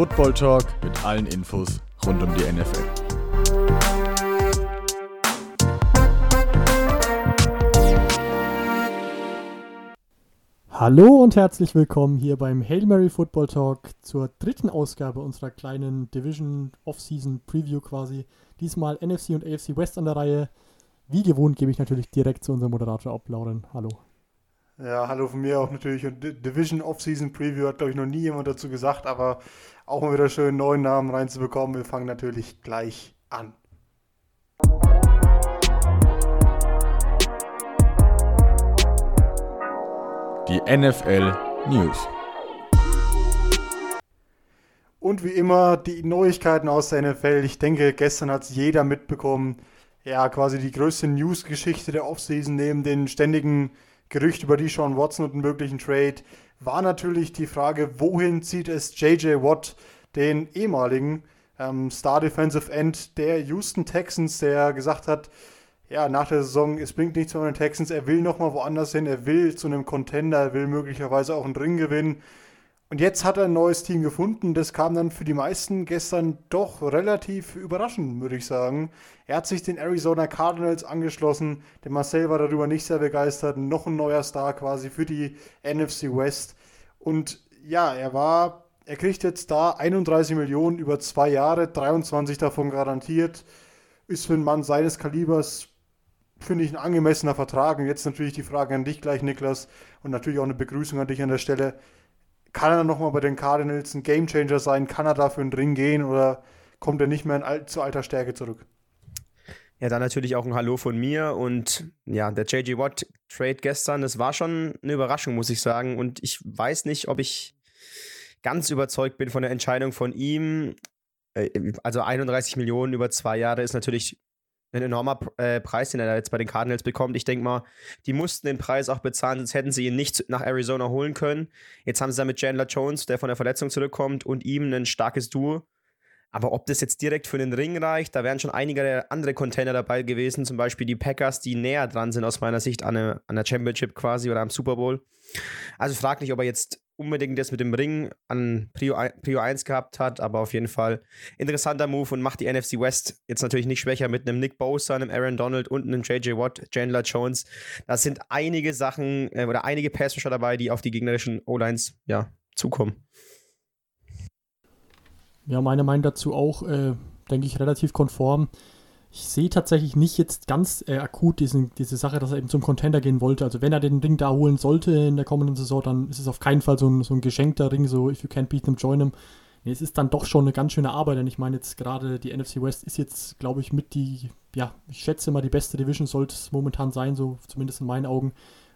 Football Talk mit allen Infos rund um die NFL. Hallo und herzlich willkommen hier beim Hail Mary Football Talk zur dritten Ausgabe unserer kleinen Division Off-Season Preview quasi. Diesmal NFC und AFC West an der Reihe. Wie gewohnt gebe ich natürlich direkt zu unserem Moderator ab, Lauren. Hallo. Ja, hallo von mir auch natürlich. Und Division Off-Season Preview hat, glaube ich, noch nie jemand dazu gesagt, aber auch mal wieder schön neuen Namen reinzubekommen. Wir fangen natürlich gleich an. Die NFL News. Und wie immer die Neuigkeiten aus der NFL. Ich denke, gestern hat es jeder mitbekommen. Ja, quasi die größte News-Geschichte der Offseason neben den ständigen Gerücht über die Sean Watson und einen möglichen Trade war natürlich die Frage, wohin zieht es JJ Watt, den ehemaligen ähm, Star Defensive End der Houston Texans, der gesagt hat, ja, nach der Saison, es bringt nichts von den Texans, er will nochmal woanders hin, er will zu einem Contender, er will möglicherweise auch einen Ring gewinnen. Und jetzt hat er ein neues Team gefunden. Das kam dann für die meisten gestern doch relativ überraschend, würde ich sagen. Er hat sich den Arizona Cardinals angeschlossen. Der Marcel war darüber nicht sehr begeistert. Noch ein neuer Star quasi für die NFC West. Und ja, er war, er kriegt jetzt da 31 Millionen über zwei Jahre, 23 davon garantiert. Ist für einen Mann seines Kalibers finde ich, ein angemessener Vertrag. Und jetzt natürlich die Frage an dich gleich, Niklas, und natürlich auch eine Begrüßung an dich an der Stelle. Kann er nochmal bei den Cardinals ein Gamechanger sein? Kann er dafür einen Ring gehen oder kommt er nicht mehr in, zu alter Stärke zurück? Ja, dann natürlich auch ein Hallo von mir und ja, der JJ Watt Trade gestern, das war schon eine Überraschung, muss ich sagen. Und ich weiß nicht, ob ich ganz überzeugt bin von der Entscheidung von ihm. Äh, also 31 Millionen über zwei Jahre ist natürlich ein enormer äh, Preis, den er jetzt bei den Cardinals bekommt. Ich denke mal, die mussten den Preis auch bezahlen, sonst hätten sie ihn nicht nach Arizona holen können. Jetzt haben sie da mit Chandler Jones, der von der Verletzung zurückkommt, und ihm ein starkes Duo. Aber ob das jetzt direkt für den Ring reicht, da wären schon einige andere Container dabei gewesen, zum Beispiel die Packers, die näher dran sind aus meiner Sicht an, eine, an der Championship quasi oder am Super Bowl. Also fraglich, ob er jetzt unbedingt das mit dem Ring an Prio, Prio 1 gehabt hat, aber auf jeden Fall interessanter Move und macht die NFC West jetzt natürlich nicht schwächer mit einem Nick Bosa, einem Aaron Donald und einem JJ Watt, Chandler Jones. Das sind einige Sachen äh, oder einige Passrusher dabei, die auf die gegnerischen O-Lines ja, zukommen. Ja, meine Meinung dazu auch, äh, denke ich, relativ konform ich sehe tatsächlich nicht jetzt ganz äh, akut diesen, diese Sache, dass er eben zum Contender gehen wollte. Also wenn er den Ring da holen sollte in der kommenden Saison, dann ist es auf keinen Fall so ein, so ein geschenkter Ring, so if you can't beat them, join them. Nee, es ist dann doch schon eine ganz schöne Arbeit, denn ich meine jetzt gerade die NFC West ist jetzt, glaube ich, mit die, ja, ich schätze mal die beste Division sollte es momentan sein, so zumindest in meinen Augen.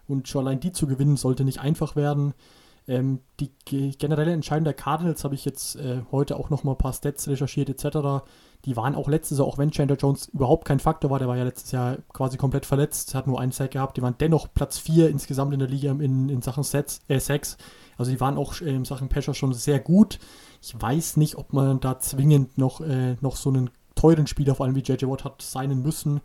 Und schon allein die zu gewinnen sollte nicht einfach werden. Ähm, die generelle Entscheidung der Cardinals habe ich jetzt äh, heute auch noch mal ein paar Stats recherchiert etc die waren auch letztes Jahr, auch wenn Chandler Jones überhaupt kein Faktor war, der war ja letztes Jahr quasi komplett verletzt, hat nur einen Sack gehabt, die waren dennoch Platz 4 insgesamt in der Liga in, in Sachen Sets, äh, Sacks. Also die waren auch äh, in Sachen Pescher schon sehr gut. Ich weiß nicht, ob man da zwingend noch, äh, noch so einen teuren Spieler, vor allem wie JJ Watt, hat sein müssen.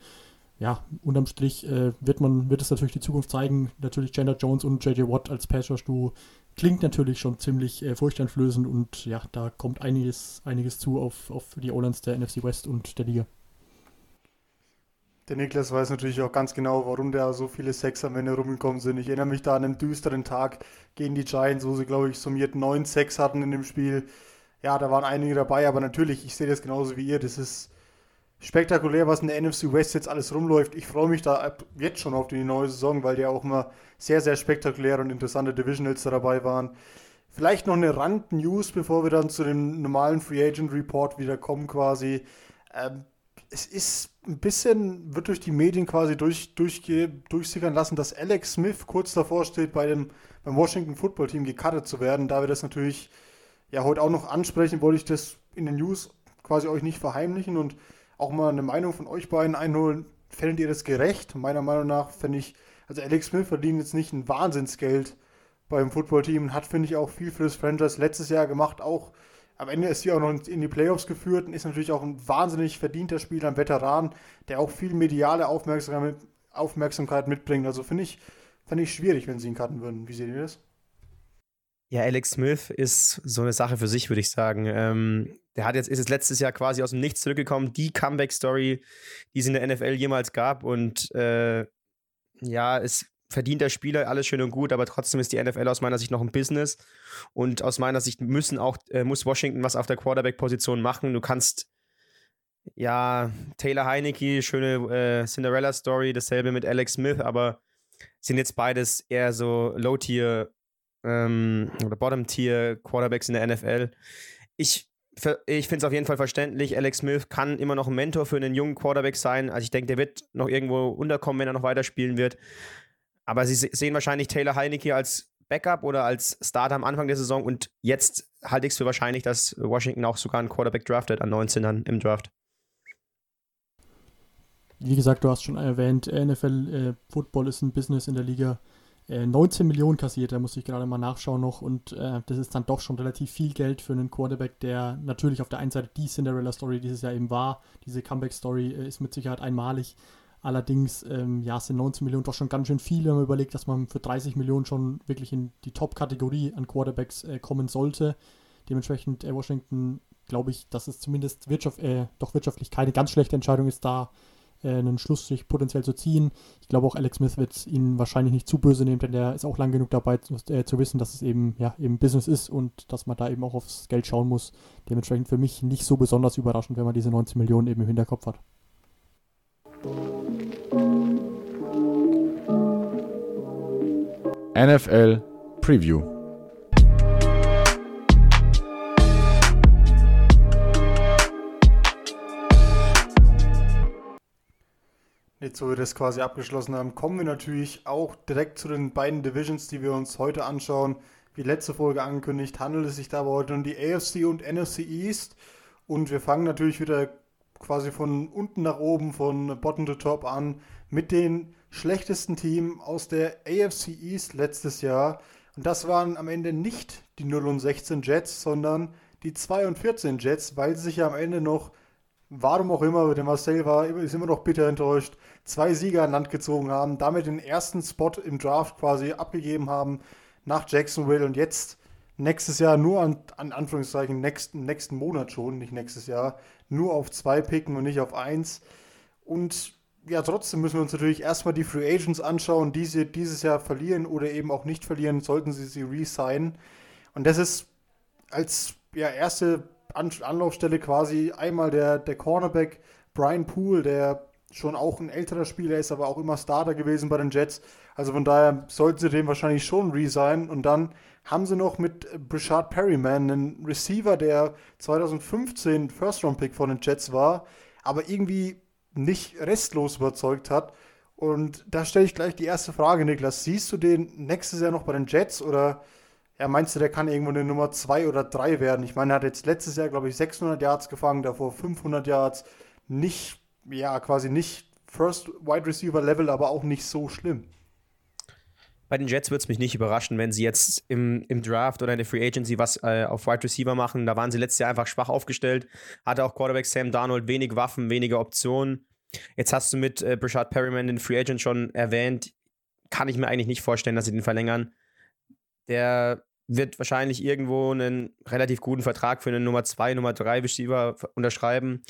Ja, unterm Strich äh, wird man, wird es natürlich die Zukunft zeigen. Natürlich Chandler Jones und JJ Watt als Passer-Duo klingt natürlich schon ziemlich äh, furchteinflößend und ja, da kommt einiges, einiges zu auf, auf die Olans der NFC West und der Liga. Der Niklas weiß natürlich auch ganz genau, warum da so viele Sex am Ende rumgekommen sind. Ich erinnere mich da an einen düsteren Tag gegen die Giants, wo sie, glaube ich, summiert neun Sex hatten in dem Spiel. Ja, da waren einige dabei, aber natürlich, ich sehe das genauso wie ihr. Das ist spektakulär, was in der NFC West jetzt alles rumläuft. Ich freue mich da jetzt schon auf die neue Saison, weil ja auch immer sehr, sehr spektakuläre und interessante Divisionals dabei waren. Vielleicht noch eine Rand-News, bevor wir dann zu dem normalen Free Agent Report wieder kommen quasi. Ähm, es ist ein bisschen, wird durch die Medien quasi durch, durch, durchsickern lassen, dass Alex Smith kurz davor steht, bei dem, beim Washington Football Team gecuttet zu werden. Da wir das natürlich ja heute auch noch ansprechen, wollte ich das in den News quasi euch nicht verheimlichen und auch mal eine Meinung von euch beiden einholen. Fändet ihr das gerecht? Meiner Meinung nach fände ich, also Alex Smith verdient jetzt nicht ein Wahnsinnsgeld beim Footballteam und hat, finde ich, auch viel für das Franchise letztes Jahr gemacht. Auch am Ende ist sie auch noch in die Playoffs geführt und ist natürlich auch ein wahnsinnig verdienter Spieler, ein Veteran, der auch viel mediale Aufmerksamkeit mitbringt. Also finde ich, fände ich schwierig, wenn sie ihn cutten würden. Wie seht ihr das? Ja, Alex Smith ist so eine Sache für sich, würde ich sagen. Ähm, der hat jetzt, ist jetzt letztes Jahr quasi aus dem Nichts zurückgekommen. Die Comeback-Story, die es in der NFL jemals gab. Und äh, ja, es verdient der Spieler, alles schön und gut, aber trotzdem ist die NFL aus meiner Sicht noch ein Business. Und aus meiner Sicht müssen auch, äh, muss Washington was auf der Quarterback-Position machen. Du kannst ja, Taylor Heinecke, schöne äh, Cinderella-Story, dasselbe mit Alex Smith, aber sind jetzt beides eher so Low-Tier ähm, oder Bottom-Tier Quarterbacks in der NFL. Ich, ich finde es auf jeden Fall verständlich. Alex Smith kann immer noch ein Mentor für einen jungen Quarterback sein. Also ich denke, der wird noch irgendwo unterkommen, wenn er noch weiterspielen wird. Aber sie sehen wahrscheinlich Taylor Heinecke als Backup oder als Starter am Anfang der Saison und jetzt halte ich es für wahrscheinlich, dass Washington auch sogar einen Quarterback draftet an 19 dann im Draft. Wie gesagt, du hast schon erwähnt, NFL äh, Football ist ein Business in der Liga. 19 äh, Millionen kassiert, da muss ich gerade mal nachschauen noch. Und äh, das ist dann doch schon relativ viel Geld für einen Quarterback, der natürlich auf der einen Seite die Cinderella-Story dieses Jahr eben war. Diese Comeback-Story äh, ist mit Sicherheit einmalig. Allerdings, ähm, ja, sind 19 Millionen doch schon ganz schön viel, wenn man überlegt, dass man für 30 Millionen schon wirklich in die Top-Kategorie an Quarterbacks äh, kommen sollte. Dementsprechend äh, Washington, glaube ich, dass es zumindest wirtschaft, äh, doch wirtschaftlich keine ganz schlechte Entscheidung ist, da äh, einen Schlussstrich potenziell zu ziehen. Ich glaube auch Alex Smith wird ihn wahrscheinlich nicht zu böse nehmen, denn der ist auch lang genug dabei zu, äh, zu wissen, dass es eben ja eben Business ist und dass man da eben auch aufs Geld schauen muss. Dementsprechend für mich nicht so besonders überraschend, wenn man diese 19 Millionen eben im Hinterkopf hat. NFL Preview. Jetzt, wo wir das quasi abgeschlossen haben, kommen wir natürlich auch direkt zu den beiden Divisions, die wir uns heute anschauen. Wie letzte Folge angekündigt, handelt es sich dabei heute um die AFC und NFC East. Und wir fangen natürlich wieder quasi von unten nach oben, von Bottom to Top an, mit den schlechtesten Teams aus der AFC East letztes Jahr. Und das waren am Ende nicht die 0 und 16 Jets, sondern die 2 und 14 Jets, weil sie sich ja am Ende noch warum auch immer, der Marcel war, ist immer noch bitter enttäuscht, zwei Sieger an Land gezogen haben, damit den ersten Spot im Draft quasi abgegeben haben nach Jacksonville und jetzt nächstes Jahr nur an, an Anführungszeichen, nächsten, nächsten Monat schon, nicht nächstes Jahr, nur auf zwei picken und nicht auf eins. Und ja, trotzdem müssen wir uns natürlich erstmal die Free Agents anschauen, die sie dieses Jahr verlieren oder eben auch nicht verlieren, sollten sie sie re-signen. Und das ist als ja, erste Anlaufstelle quasi einmal der, der Cornerback Brian Poole, der schon auch ein älterer Spieler ist, aber auch immer Starter gewesen bei den Jets. Also von daher sollten sie dem wahrscheinlich schon resignen. Und dann haben sie noch mit Brishard Perryman einen Receiver, der 2015 First-Round-Pick von den Jets war, aber irgendwie nicht restlos überzeugt hat. Und da stelle ich gleich die erste Frage, Niklas. Siehst du den nächstes Jahr noch bei den Jets oder ja, meinst du, der kann irgendwo eine Nummer 2 oder 3 werden? Ich meine, er hat jetzt letztes Jahr, glaube ich, 600 Yards gefangen, davor 500 Yards. Nicht, ja, quasi nicht First Wide Receiver Level, aber auch nicht so schlimm. Bei den Jets würde es mich nicht überraschen, wenn sie jetzt im, im Draft oder in der Free Agency was äh, auf Wide Receiver machen. Da waren sie letztes Jahr einfach schwach aufgestellt. Hatte auch Quarterback Sam Darnold wenig Waffen, wenige Optionen. Jetzt hast du mit äh, Brashard Perryman den Free Agent schon erwähnt. Kann ich mir eigentlich nicht vorstellen, dass sie den verlängern. Der wird wahrscheinlich irgendwo einen relativ guten Vertrag für einen Nummer 2, Nummer 3 Receiver unterschreiben.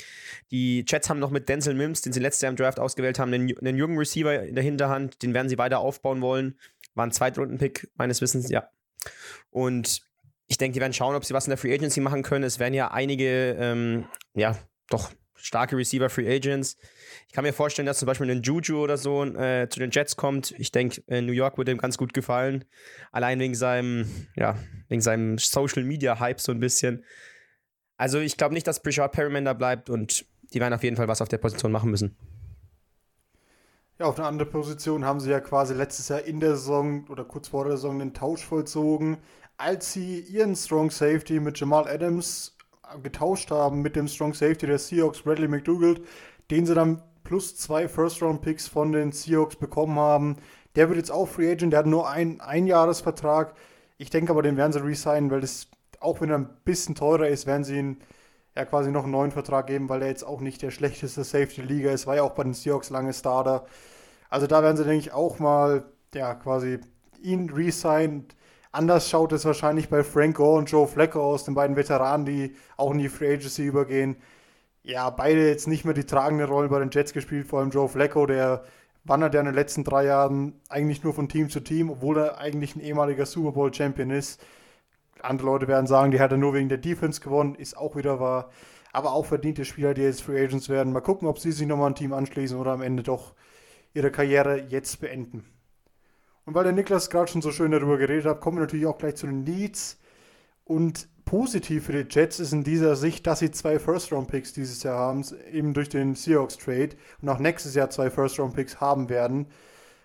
Die Jets haben noch mit Denzel Mims, den sie letztes Jahr im Draft ausgewählt haben, einen, einen jungen Receiver in der Hinterhand. Den werden sie weiter aufbauen wollen. War ein Zweitrunden-Pick meines Wissens, ja. Und ich denke, die werden schauen, ob sie was in der Free Agency machen können. Es werden ja einige, ähm, ja, doch starke Receiver Free Agents. Ich kann mir vorstellen, dass zum Beispiel ein Juju oder so äh, zu den Jets kommt. Ich denke, New York würde ihm ganz gut gefallen. Allein wegen seinem, ja, wegen seinem Social Media Hype so ein bisschen. Also ich glaube nicht, dass Brishard Perryman da bleibt und die werden auf jeden Fall was auf der Position machen müssen. Ja, auf eine andere Position haben sie ja quasi letztes Jahr in der Saison oder kurz vor der Saison den Tausch vollzogen, als sie ihren Strong Safety mit Jamal Adams getauscht haben mit dem Strong Safety der Seahawks, Bradley McDougald, den sie dann plus zwei First-Round-Picks von den Seahawks bekommen haben. Der wird jetzt auch Free Agent, der hat nur einen Einjahresvertrag. Ich denke aber, den werden sie resignen, weil das, auch wenn er ein bisschen teurer ist, werden sie ihn ja quasi noch einen neuen Vertrag geben, weil er jetzt auch nicht der schlechteste Safety Liga ist. War ja auch bei den Seahawks lange Starter. Also da werden sie, denke ich, auch mal ja quasi ihn resignen. Anders schaut es wahrscheinlich bei Frank Gore und Joe Flacco aus, den beiden Veteranen, die auch in die Free Agency übergehen. Ja, beide jetzt nicht mehr die tragende Rolle bei den Jets gespielt, vor allem Joe Flacco, der wandert ja in den letzten drei Jahren eigentlich nur von Team zu Team, obwohl er eigentlich ein ehemaliger Super Bowl Champion ist. Andere Leute werden sagen, die hat er nur wegen der Defense gewonnen, ist auch wieder wahr. Aber auch verdiente Spieler, die jetzt Free Agents werden. Mal gucken, ob sie sich nochmal ein Team anschließen oder am Ende doch ihre Karriere jetzt beenden. Und weil der Niklas gerade schon so schön darüber geredet hat, kommen wir natürlich auch gleich zu den Leads. Und positiv für die Jets ist in dieser Sicht, dass sie zwei First-Round-Picks dieses Jahr haben, eben durch den Seahawks-Trade und auch nächstes Jahr zwei First-Round-Picks haben werden.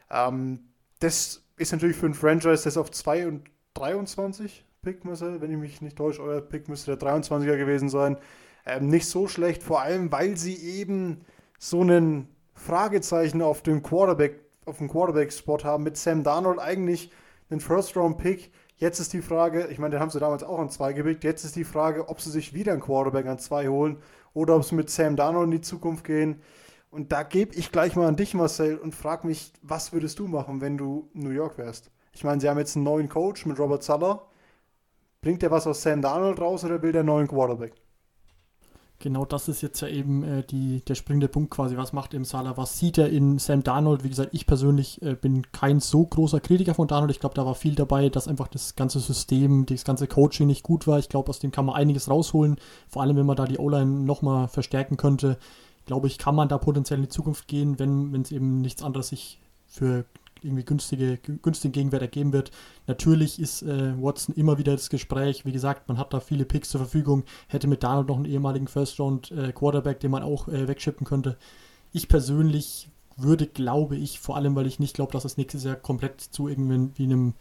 Ähm, das ist natürlich für ein Franchise, das auf 2 und 23 Pick, Marcel, wenn ich mich nicht täusche, euer Pick müsste der 23er gewesen sein, ähm, nicht so schlecht, vor allem weil sie eben so einen Fragezeichen auf dem Quarterback, auf dem Quarterback-Spot haben mit Sam Darnold eigentlich einen First-Round-Pick. Jetzt ist die Frage, ich meine, den haben sie damals auch an zwei gebickt, jetzt ist die Frage, ob sie sich wieder einen Quarterback an zwei holen oder ob sie mit Sam Darnold in die Zukunft gehen. Und da gebe ich gleich mal an dich, Marcel, und frag mich, was würdest du machen, wenn du New York wärst? Ich meine, sie haben jetzt einen neuen Coach mit Robert Suller. Bringt der was aus Sam Darnold raus oder will der neuen Quarterback? Genau das ist jetzt ja eben äh, die, der springende Punkt quasi. Was macht eben Salah? Was sieht er in Sam Darnold? Wie gesagt, ich persönlich äh, bin kein so großer Kritiker von Darnold. Ich glaube, da war viel dabei, dass einfach das ganze System, das ganze Coaching nicht gut war. Ich glaube, aus dem kann man einiges rausholen. Vor allem, wenn man da die O-Line nochmal verstärken könnte. Glaube ich, kann man da potenziell in die Zukunft gehen, wenn es eben nichts anderes sich für irgendwie günstige, günstigen Gegenwert ergeben wird. Natürlich ist äh, Watson immer wieder das Gespräch. Wie gesagt, man hat da viele Picks zur Verfügung. Hätte mit Donald noch einen ehemaligen First-Round-Quarterback, äh, den man auch äh, wegschippen könnte. Ich persönlich würde, glaube ich, vor allem, weil ich nicht glaube, dass das nächstes Jahr komplett zu irgendwie einem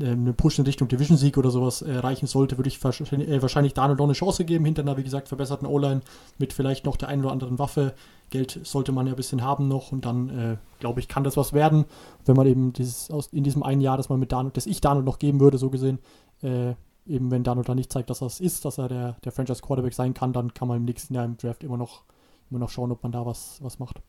äh, eine Push in Richtung Division-Sieg oder sowas äh, reichen sollte, würde ich wahrscheinlich, äh, wahrscheinlich noch eine Chance geben, hinter einer, wie gesagt, verbesserten O-Line mit vielleicht noch der einen oder anderen Waffe. Geld sollte man ja ein bisschen haben noch und dann, äh, glaube ich, kann das was werden. Wenn man eben dieses, aus, in diesem einen Jahr, das man mit Donald, das ich Donald noch geben würde, so gesehen, äh, eben wenn Donald dann nicht zeigt, dass es ist, dass er der, der Franchise-Quarterback sein kann, dann kann man im nächsten Jahr im Draft immer noch, immer noch schauen, ob man da was, was macht.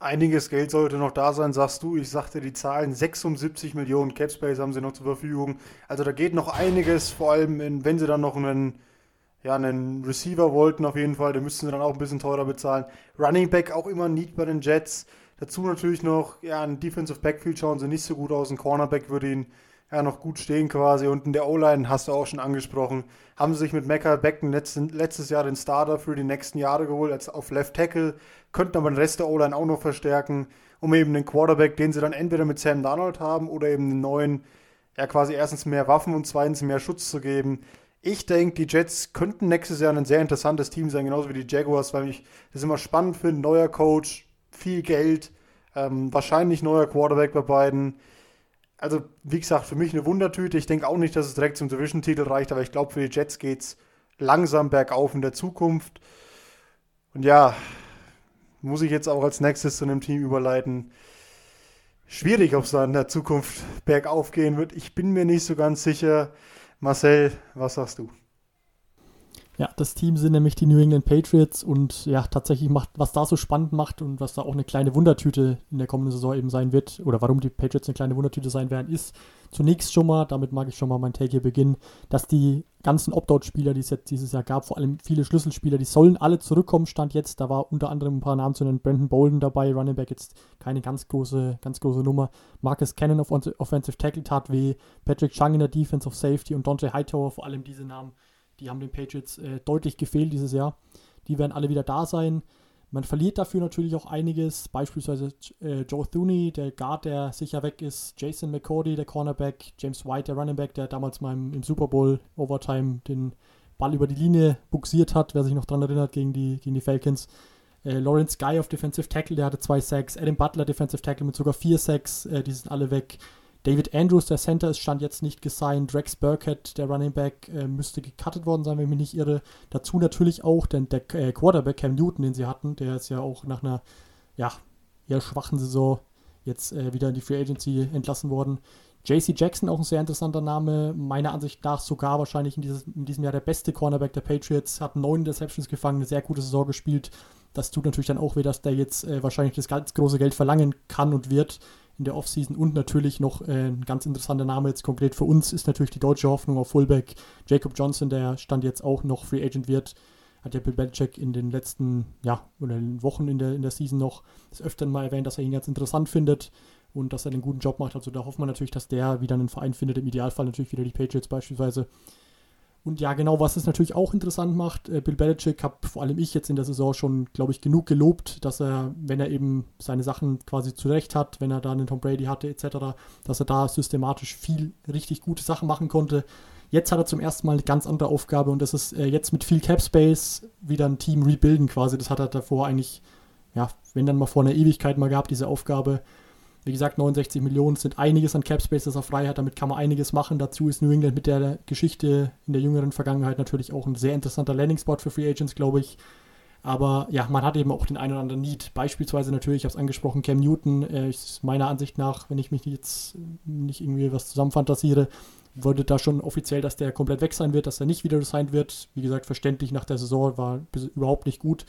Einiges Geld sollte noch da sein, sagst du. Ich sagte die Zahlen, 76 Millionen Capspace haben sie noch zur Verfügung. Also da geht noch einiges, vor allem in, wenn sie dann noch einen ja, einen Receiver wollten auf jeden Fall, den müssten sie dann auch ein bisschen teurer bezahlen. Running Back auch immer Need bei den Jets. Dazu natürlich noch, ja, ein Defensive Backfield schauen sie nicht so gut aus. Ein Cornerback würde ihn ja noch gut stehen quasi. Und in der O-Line hast du auch schon angesprochen. Haben sie sich mit Mecca Becken letzten, letztes Jahr den Starter für die nächsten Jahre geholt, als auf Left Tackle. Könnten aber den Rest der O-Line auch noch verstärken, um eben den Quarterback, den sie dann entweder mit Sam Darnold haben oder eben einen neuen, ja quasi erstens mehr Waffen und zweitens mehr Schutz zu geben. Ich denke, die Jets könnten nächstes Jahr ein sehr interessantes Team sein, genauso wie die Jaguars, weil ich das immer spannend finde. Neuer Coach, viel Geld, ähm, wahrscheinlich neuer Quarterback bei beiden. Also, wie gesagt, für mich eine Wundertüte. Ich denke auch nicht, dass es direkt zum Division-Titel reicht, aber ich glaube, für die Jets geht es langsam bergauf in der Zukunft. Und ja, muss ich jetzt auch als nächstes zu einem Team überleiten. Schwierig, ob es da in der Zukunft bergauf gehen wird. Ich bin mir nicht so ganz sicher. Marcel, was sagst du? Ja, das Team sind nämlich die New England Patriots und ja, tatsächlich macht, was da so spannend macht und was da auch eine kleine Wundertüte in der kommenden Saison eben sein wird, oder warum die Patriots eine kleine Wundertüte sein werden, ist zunächst schon mal, damit mag ich schon mal mein Take hier beginnen, dass die ganzen Opt-out-Spieler, die es jetzt dieses Jahr gab, vor allem viele Schlüsselspieler, die sollen alle zurückkommen, stand jetzt. Da war unter anderem ein paar Namen zu nennen, Brandon Bolden dabei, Running Back jetzt keine ganz große, ganz große Nummer. Marcus Cannon auf Offensive Tackle tat weh, Patrick Chung in der Defense of Safety und Dante Hightower, vor allem diese Namen die haben den Patriots äh, deutlich gefehlt dieses Jahr. Die werden alle wieder da sein. Man verliert dafür natürlich auch einiges, beispielsweise äh, Joe Thuney, der Guard, der sicher weg ist, Jason McCordy, der Cornerback, James White, der Running Back, der damals mal im, im Super Bowl Overtime den Ball über die Linie buxiert hat, wer sich noch daran erinnert, gegen die, gegen die Falcons. Äh, Lawrence Guy auf Defensive Tackle, der hatte zwei Sacks. Adam Butler Defensive Tackle mit sogar vier Sacks, äh, die sind alle weg. David Andrews, der Center, ist stand jetzt nicht gesigned. Rex Burkhead, der Running Back, äh, müsste gecuttet worden sein, wenn ich mich nicht irre. Dazu natürlich auch denn der äh, Quarterback Cam Newton, den sie hatten, der ist ja auch nach einer ja, eher schwachen Saison jetzt äh, wieder in die Free Agency entlassen worden. JC Jackson, auch ein sehr interessanter Name, meiner Ansicht nach sogar wahrscheinlich in, dieses, in diesem Jahr der beste Cornerback der Patriots, hat neun Interceptions gefangen, eine sehr gute Saison gespielt. Das tut natürlich dann auch weh, dass der jetzt äh, wahrscheinlich das ganz große Geld verlangen kann und wird in der Offseason und natürlich noch äh, ein ganz interessanter Name jetzt konkret für uns ist natürlich die deutsche Hoffnung auf Fullback Jacob Johnson, der stand jetzt auch noch Free Agent wird. Hat ja Bill Belichick in den letzten, ja, oder in Wochen in der, in der Season noch des Öfteren mal erwähnt, dass er ihn ganz interessant findet und dass er einen guten Job macht. Also da hofft man natürlich, dass der wieder einen Verein findet, im Idealfall natürlich wieder die Patriots beispielsweise. Und ja, genau, was es natürlich auch interessant macht, äh, Bill Belichick habe vor allem ich jetzt in der Saison schon, glaube ich, genug gelobt, dass er, wenn er eben seine Sachen quasi zurecht hat, wenn er da einen Tom Brady hatte etc., dass er da systematisch viel richtig gute Sachen machen konnte. Jetzt hat er zum ersten Mal eine ganz andere Aufgabe und das ist äh, jetzt mit viel Cap Space wieder ein Team rebuilden quasi. Das hat er davor eigentlich, ja, wenn dann mal vor einer Ewigkeit mal gehabt, diese Aufgabe. Wie gesagt, 69 Millionen sind einiges an Cap Space, das er frei hat. Damit kann man einiges machen. Dazu ist New England mit der Geschichte in der jüngeren Vergangenheit natürlich auch ein sehr interessanter Landing-Spot für Free Agents, glaube ich. Aber ja, man hat eben auch den einen oder anderen Need. Beispielsweise natürlich, ich habe es angesprochen, Cam Newton äh, ist meiner Ansicht nach, wenn ich mich jetzt nicht irgendwie was zusammenfantasiere, wurde da schon offiziell, dass der komplett weg sein wird, dass er nicht wieder resigned wird. Wie gesagt, verständlich nach der Saison war überhaupt nicht gut.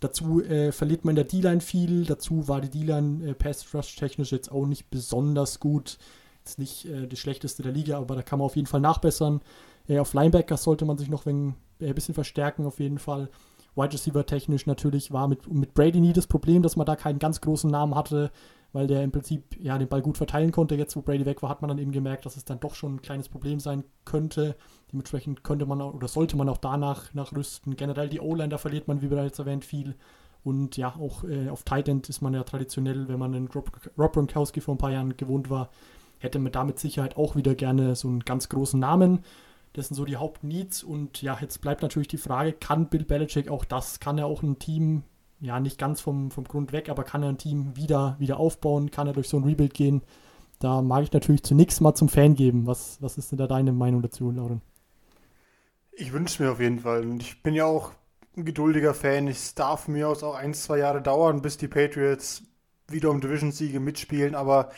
Dazu äh, verliert man in der D-Line viel. Dazu war die D-Line äh, Pass-Rush technisch jetzt auch nicht besonders gut. Jetzt nicht äh, das schlechteste der Liga, aber da kann man auf jeden Fall nachbessern. Äh, auf Linebacker sollte man sich noch ein äh, bisschen verstärken, auf jeden Fall. Wide Receiver technisch natürlich war mit, mit Brady nie das Problem, dass man da keinen ganz großen Namen hatte weil der im Prinzip ja den Ball gut verteilen konnte. Jetzt, wo Brady weg war, hat man dann eben gemerkt, dass es dann doch schon ein kleines Problem sein könnte. Dementsprechend könnte man auch, oder sollte man auch danach nachrüsten. Generell die O-Line, da verliert man, wie bereits erwähnt, viel. Und ja, auch äh, auf Tight End ist man ja traditionell, wenn man einen Rob, Rob Gronkowski vor ein paar Jahren gewohnt war, hätte man da mit Sicherheit auch wieder gerne so einen ganz großen Namen. Das sind so die Hauptneeds. Und ja, jetzt bleibt natürlich die Frage, kann Bill Belichick auch das? Kann er auch ein Team ja, nicht ganz vom, vom Grund weg, aber kann er ein Team wieder, wieder aufbauen, kann er durch so ein Rebuild gehen. Da mag ich natürlich zunächst mal zum Fan geben. Was, was ist denn da deine Meinung dazu, Lauren? Ich wünsche mir auf jeden Fall. Und ich bin ja auch ein geduldiger Fan. Es darf mir aus auch ein, zwei Jahre dauern, bis die Patriots wieder um Division-Siege mitspielen. Aber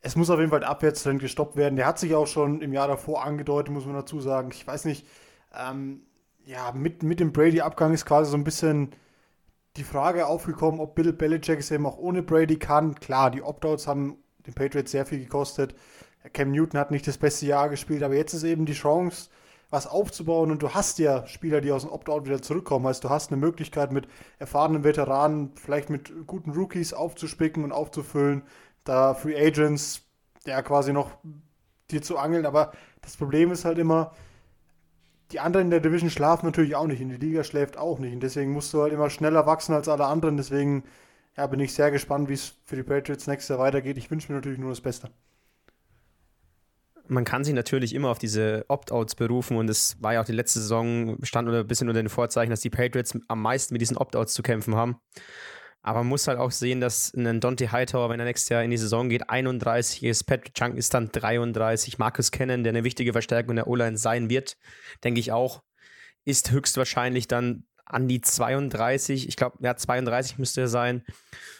es muss auf jeden Fall der Abwärtstrend gestoppt werden. Der hat sich auch schon im Jahr davor angedeutet, muss man dazu sagen. Ich weiß nicht, ähm, ja, mit, mit dem Brady-Abgang ist quasi so ein bisschen die Frage aufgekommen, ob Bill Belichick es eben auch ohne Brady kann. Klar, die Opt-outs haben den Patriots sehr viel gekostet. Cam Newton hat nicht das beste Jahr gespielt, aber jetzt ist eben die Chance, was aufzubauen und du hast ja Spieler, die aus dem Opt-out wieder zurückkommen. Also du hast eine Möglichkeit mit erfahrenen Veteranen, vielleicht mit guten Rookies aufzuspicken und aufzufüllen, da Free Agents ja quasi noch dir zu angeln. Aber das Problem ist halt immer, die anderen in der Division schlafen natürlich auch nicht und die Liga schläft auch nicht. Und deswegen musst du halt immer schneller wachsen als alle anderen. Deswegen ja, bin ich sehr gespannt, wie es für die Patriots nächstes Jahr weitergeht. Ich wünsche mir natürlich nur das Beste. Man kann sich natürlich immer auf diese Opt-outs berufen und es war ja auch die letzte Saison, stand ein bisschen unter den Vorzeichen, dass die Patriots am meisten mit diesen Opt-outs zu kämpfen haben. Aber man muss halt auch sehen, dass ein Dante Hightower, wenn er nächstes Jahr in die Saison geht, 31 ist, Patrick Chung ist dann 33, Marcus Cannon, der eine wichtige Verstärkung der O-Line sein wird, denke ich auch, ist höchstwahrscheinlich dann an die 32. Ich glaube, ja, 32 müsste er sein.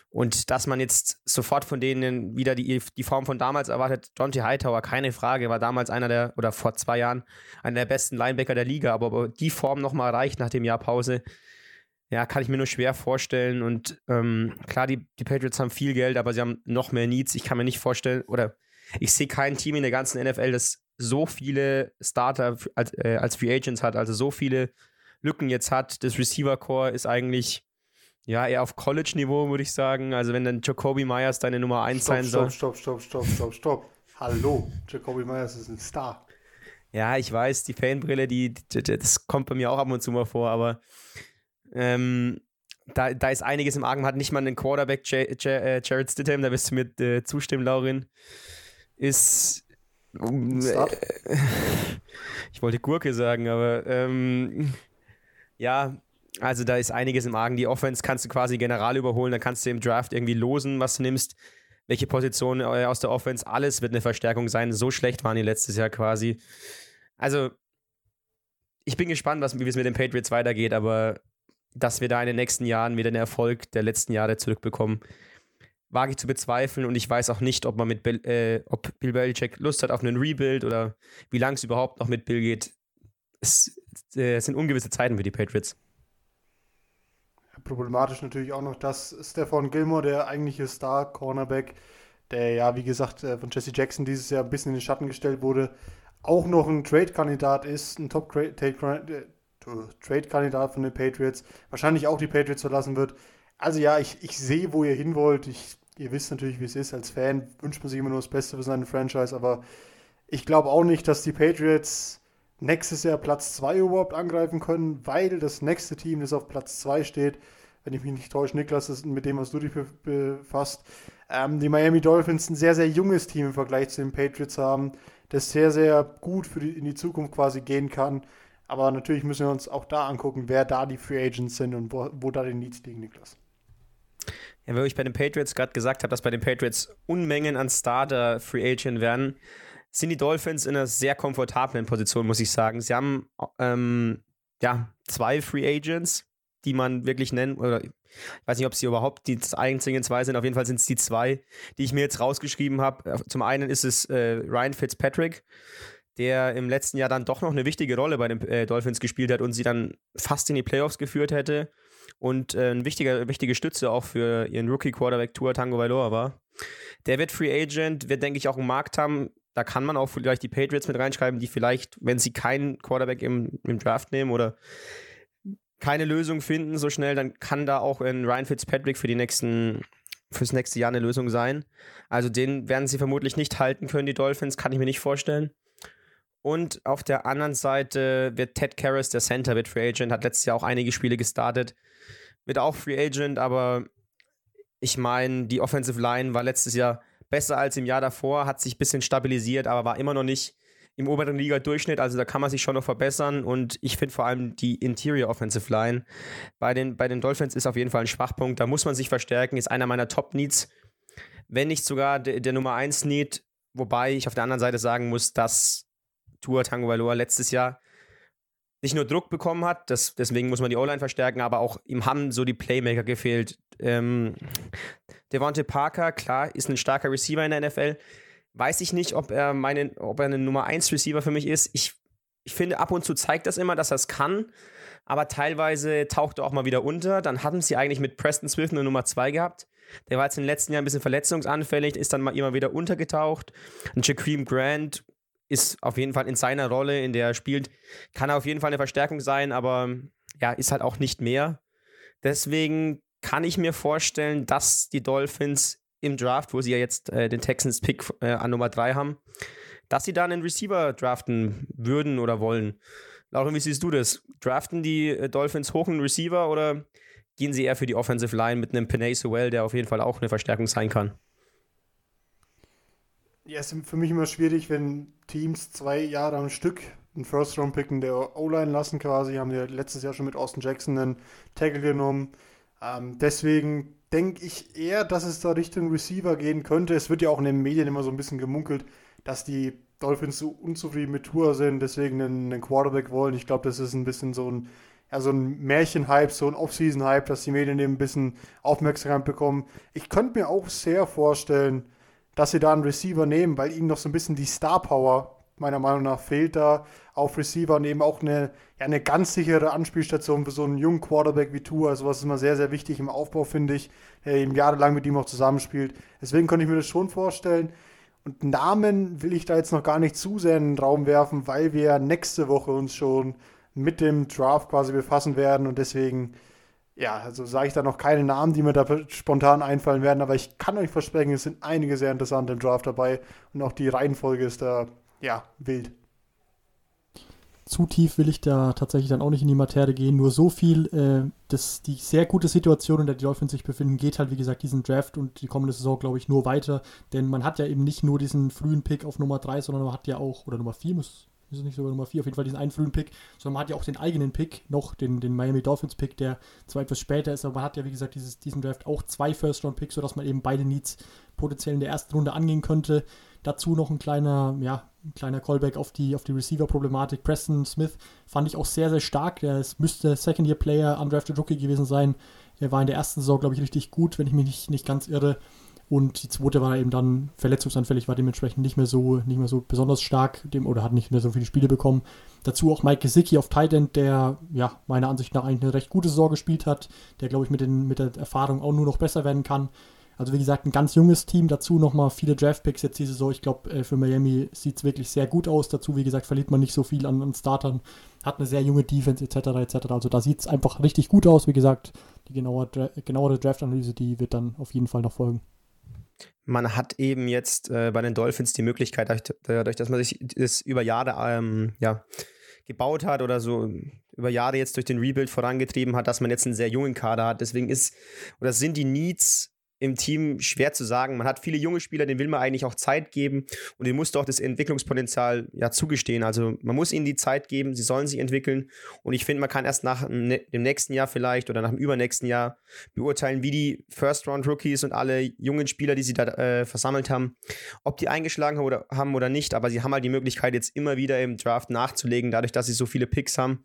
Und dass man jetzt sofort von denen wieder die, die Form von damals erwartet, Dante Hightower, keine Frage, war damals einer der, oder vor zwei Jahren, einer der besten Linebacker der Liga. Aber ob die Form nochmal reicht nach dem Jahr Pause, ja, kann ich mir nur schwer vorstellen. Und ähm, klar, die, die Patriots haben viel Geld, aber sie haben noch mehr Needs. Ich kann mir nicht vorstellen, oder ich sehe kein Team in der ganzen NFL, das so viele Starter als, äh, als Free Agents hat, also so viele Lücken jetzt hat. Das Receiver-Core ist eigentlich ja eher auf College-Niveau, würde ich sagen. Also wenn dann Jacoby Myers deine Nummer 1 sein soll. Stopp, stopp, stopp, stopp, stopp, stopp. Hallo, Jacoby Myers ist ein Star. Ja, ich weiß, die Fanbrille, die, die, das kommt bei mir auch ab und zu mal vor, aber ähm, da, da ist einiges im Argen. Man hat nicht mal einen Quarterback, J J äh, Jared Stidham, da wirst du mir äh, zustimmen, Laurin. Ist. Äh, ich wollte Gurke sagen, aber ähm, ja, also da ist einiges im Argen. Die Offense kannst du quasi general überholen, dann kannst du im Draft irgendwie losen, was du nimmst. Welche Position äh, aus der Offense, alles wird eine Verstärkung sein. So schlecht waren die letztes Jahr quasi. Also, ich bin gespannt, was, wie es mit den Patriots weitergeht, aber dass wir da in den nächsten Jahren wieder den Erfolg der letzten Jahre zurückbekommen, wage ich zu bezweifeln und ich weiß auch nicht, ob man mit Bill, äh, ob Bill Belichick Lust hat auf einen Rebuild oder wie lange es überhaupt noch mit Bill geht. Es, äh, es sind ungewisse Zeiten für die Patriots. Problematisch natürlich auch noch, dass Stefan Gilmore, der eigentliche Star-Cornerback, der ja, wie gesagt, äh, von Jesse Jackson dieses Jahr ein bisschen in den Schatten gestellt wurde, auch noch ein Trade-Kandidat ist, ein Top-Trade-Kandidat von den Patriots, wahrscheinlich auch die Patriots verlassen wird. Also ja, ich, ich sehe, wo ihr hin wollt. Ich, ihr wisst natürlich, wie es ist. Als Fan wünscht man sich immer nur das Beste für seine Franchise, aber ich glaube auch nicht, dass die Patriots nächstes Jahr Platz 2 überhaupt angreifen können, weil das nächste Team, das auf Platz 2 steht, wenn ich mich nicht täusche, Niklas, ist mit dem, was du dich befasst, ähm, die Miami Dolphins ein sehr, sehr junges Team im Vergleich zu den Patriots haben, das sehr, sehr gut für die, in die Zukunft quasi gehen kann. Aber natürlich müssen wir uns auch da angucken, wer da die Free Agents sind und wo, wo da die Needs liegen, Niklas. Ja, weil ich bei den Patriots gerade gesagt habe, dass bei den Patriots Unmengen an Starter Free Agent werden, sind die Dolphins in einer sehr komfortablen Position, muss ich sagen. Sie haben ähm, ja zwei Free Agents, die man wirklich nennen, oder ich weiß nicht, ob sie überhaupt die einzigen zwei sind, auf jeden Fall sind es die zwei, die ich mir jetzt rausgeschrieben habe. Zum einen ist es äh, Ryan Fitzpatrick, der im letzten Jahr dann doch noch eine wichtige Rolle bei den äh, Dolphins gespielt hat und sie dann fast in die Playoffs geführt hätte und äh, eine wichtige, wichtige Stütze auch für ihren Rookie-Quarterback Tour Tango Valor war. Der wird Free Agent, wird, denke ich, auch einen Markt haben. Da kann man auch vielleicht die Patriots mit reinschreiben, die vielleicht, wenn sie keinen Quarterback im, im Draft nehmen oder keine Lösung finden so schnell, dann kann da auch ein Ryan Fitzpatrick für die nächsten fürs nächste Jahr eine Lösung sein. Also den werden sie vermutlich nicht halten können, die Dolphins, kann ich mir nicht vorstellen. Und auf der anderen Seite wird Ted Karras, der Center, wird Free Agent, hat letztes Jahr auch einige Spiele gestartet, wird auch Free Agent, aber ich meine, die Offensive Line war letztes Jahr besser als im Jahr davor, hat sich ein bisschen stabilisiert, aber war immer noch nicht im oberen Liga-Durchschnitt. Also da kann man sich schon noch verbessern. Und ich finde vor allem die Interior Offensive Line bei den, bei den Dolphins ist auf jeden Fall ein Schwachpunkt. Da muss man sich verstärken. Ist einer meiner Top-Needs. Wenn nicht sogar der, der Nummer 1 Need. Wobei ich auf der anderen Seite sagen muss, dass Tour Tango Valor letztes Jahr nicht nur Druck bekommen hat, das, deswegen muss man die O-Line verstärken, aber auch ihm haben so die Playmaker gefehlt. Ähm, Devonte Parker, klar, ist ein starker Receiver in der NFL, weiß ich nicht, ob er meine, ob er eine Nummer 1 Receiver für mich ist. Ich, ich finde, ab und zu zeigt das immer, dass er es kann, aber teilweise taucht er auch mal wieder unter. Dann hatten sie eigentlich mit Preston Smith eine Nummer 2 gehabt. Der war jetzt in den letzten Jahren ein bisschen verletzungsanfällig, ist dann mal immer wieder untergetaucht. Und Jaquim Grant ist auf jeden Fall in seiner Rolle, in der er spielt, kann er auf jeden Fall eine Verstärkung sein, aber ja, ist halt auch nicht mehr. Deswegen kann ich mir vorstellen, dass die Dolphins im Draft, wo sie ja jetzt äh, den Texans Pick äh, an Nummer 3 haben, dass sie da einen Receiver draften würden oder wollen. Lauren, wie siehst du das? Draften die äh, Dolphins hoch einen Receiver oder gehen sie eher für die Offensive Line mit einem Penay Sewell, der auf jeden Fall auch eine Verstärkung sein kann? Ja, es ist für mich immer schwierig, wenn Teams zwei Jahre am Stück einen First-Round-Pick in der O-Line lassen quasi. Haben wir letztes Jahr schon mit Austin Jackson einen Tackle genommen. Ähm, deswegen denke ich eher, dass es da Richtung Receiver gehen könnte. Es wird ja auch in den Medien immer so ein bisschen gemunkelt, dass die Dolphins so unzufrieden mit Tour sind, deswegen einen, einen Quarterback wollen. Ich glaube, das ist ein bisschen so ein, ja, so ein Märchenhype, so ein Off-Season-Hype, dass die Medien eben ein bisschen Aufmerksamkeit bekommen. Ich könnte mir auch sehr vorstellen, dass sie da einen Receiver nehmen, weil ihnen noch so ein bisschen die Star-Power meiner Meinung nach fehlt da auf Receiver und eben auch eine, ja, eine ganz sichere Anspielstation für so einen jungen Quarterback wie Tua. Also was ist immer sehr, sehr wichtig im Aufbau, finde ich, der eben jahrelang mit ihm auch zusammenspielt. Deswegen könnte ich mir das schon vorstellen. Und Namen will ich da jetzt noch gar nicht zu sehr in den Raum werfen, weil wir nächste Woche uns schon mit dem Draft quasi befassen werden und deswegen, ja, also sage ich da noch keine Namen, die mir da spontan einfallen werden, aber ich kann euch versprechen, es sind einige sehr interessante im Draft dabei und auch die Reihenfolge ist da ja, wild. Zu tief will ich da tatsächlich dann auch nicht in die Materie gehen. Nur so viel, äh, dass die sehr gute Situation, in der die Dolphins sich befinden, geht halt, wie gesagt, diesen Draft und die kommende Saison, glaube ich, nur weiter. Denn man hat ja eben nicht nur diesen frühen Pick auf Nummer 3, sondern man hat ja auch, oder Nummer 4 muss, ist es nicht sogar Nummer 4, auf jeden Fall diesen einen frühen Pick, sondern man hat ja auch den eigenen Pick, noch den, den Miami Dolphins Pick, der zwar etwas später ist, aber man hat ja, wie gesagt, dieses, diesen Draft auch zwei First-Round-Picks, sodass man eben beide Needs potenziell in der ersten Runde angehen könnte. Dazu noch ein kleiner, ja, ein kleiner Callback auf die, auf die Receiver-Problematik. Preston Smith fand ich auch sehr, sehr stark. Der ist, müsste Second-Year-Player, undrafted Rookie gewesen sein. Er war in der ersten Saison, glaube ich, richtig gut, wenn ich mich nicht, nicht ganz irre. Und die zweite war eben dann verletzungsanfällig, war dementsprechend nicht mehr so, nicht mehr so besonders stark dem, oder hat nicht mehr so viele Spiele bekommen. Dazu auch Mike Gesicki auf Tight End, der ja meiner Ansicht nach eigentlich eine recht gute Saison gespielt hat, der glaube ich mit, den, mit der Erfahrung auch nur noch besser werden kann. Also wie gesagt, ein ganz junges Team, dazu nochmal viele Draftpicks jetzt diese Saison. Ich glaube, äh, für Miami sieht es wirklich sehr gut aus. Dazu, wie gesagt, verliert man nicht so viel an, an Startern, hat eine sehr junge Defense etc. etc. Also da sieht es einfach richtig gut aus. Wie gesagt, die genauere, genauere Draft-Analyse, die wird dann auf jeden Fall noch folgen. Man hat eben jetzt äh, bei den Dolphins die Möglichkeit, dadurch, dass man sich das über Jahre ähm, ja, gebaut hat oder so über Jahre jetzt durch den Rebuild vorangetrieben hat, dass man jetzt einen sehr jungen Kader hat. Deswegen ist oder sind die Needs im Team schwer zu sagen. Man hat viele junge Spieler, denen will man eigentlich auch Zeit geben und denen muss doch das Entwicklungspotenzial ja zugestehen. Also man muss ihnen die Zeit geben, sie sollen sich entwickeln und ich finde, man kann erst nach dem nächsten Jahr vielleicht oder nach dem übernächsten Jahr beurteilen, wie die First-Round-Rookies und alle jungen Spieler, die sie da äh, versammelt haben, ob die eingeschlagen haben oder, haben oder nicht. Aber sie haben halt die Möglichkeit, jetzt immer wieder im Draft nachzulegen, dadurch, dass sie so viele Picks haben.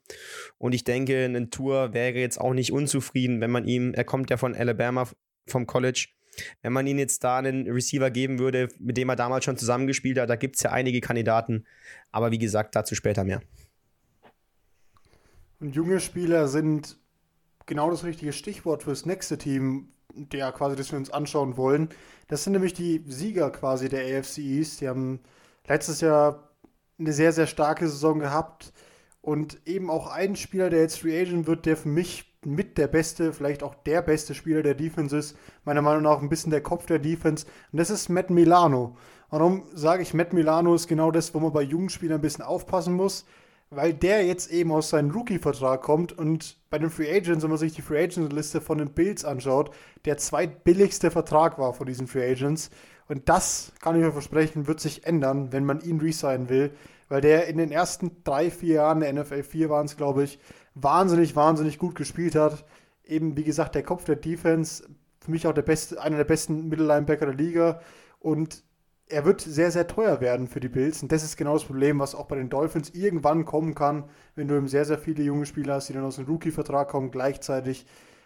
Und ich denke, ein Tour wäre jetzt auch nicht unzufrieden, wenn man ihm, er kommt ja von Alabama vom College. Wenn man ihn jetzt da einen Receiver geben würde, mit dem er damals schon zusammengespielt hat, da gibt es ja einige Kandidaten. Aber wie gesagt, dazu später mehr. Und junge Spieler sind genau das richtige Stichwort fürs nächste Team, der quasi, das wir uns anschauen wollen. Das sind nämlich die Sieger quasi der AFC East. Die haben letztes Jahr eine sehr, sehr starke Saison gehabt. Und eben auch ein Spieler, der jetzt Free Agent wird, der für mich mit der beste, vielleicht auch der beste Spieler der Defense ist. Meiner Meinung nach ein bisschen der Kopf der Defense. Und das ist Matt Milano. Warum sage ich, Matt Milano ist genau das, wo man bei jungen Spielern ein bisschen aufpassen muss? Weil der jetzt eben aus seinem Rookie-Vertrag kommt und bei den Free Agents, wenn man sich die Free Agent-Liste von den Bills anschaut, der zweitbilligste Vertrag war von diesen Free Agents. Und das, kann ich mir versprechen, wird sich ändern, wenn man ihn resignen will. Weil der in den ersten drei, vier Jahren der NFL 4 waren es, glaube ich, wahnsinnig, wahnsinnig gut gespielt hat. Eben, wie gesagt, der Kopf der Defense, für mich auch der beste, einer der besten Mittellinebacker der Liga. Und er wird sehr, sehr teuer werden für die Bills. Und das ist genau das Problem, was auch bei den Dolphins irgendwann kommen kann, wenn du eben sehr, sehr viele junge Spieler hast, die dann aus dem Rookie-Vertrag kommen gleichzeitig.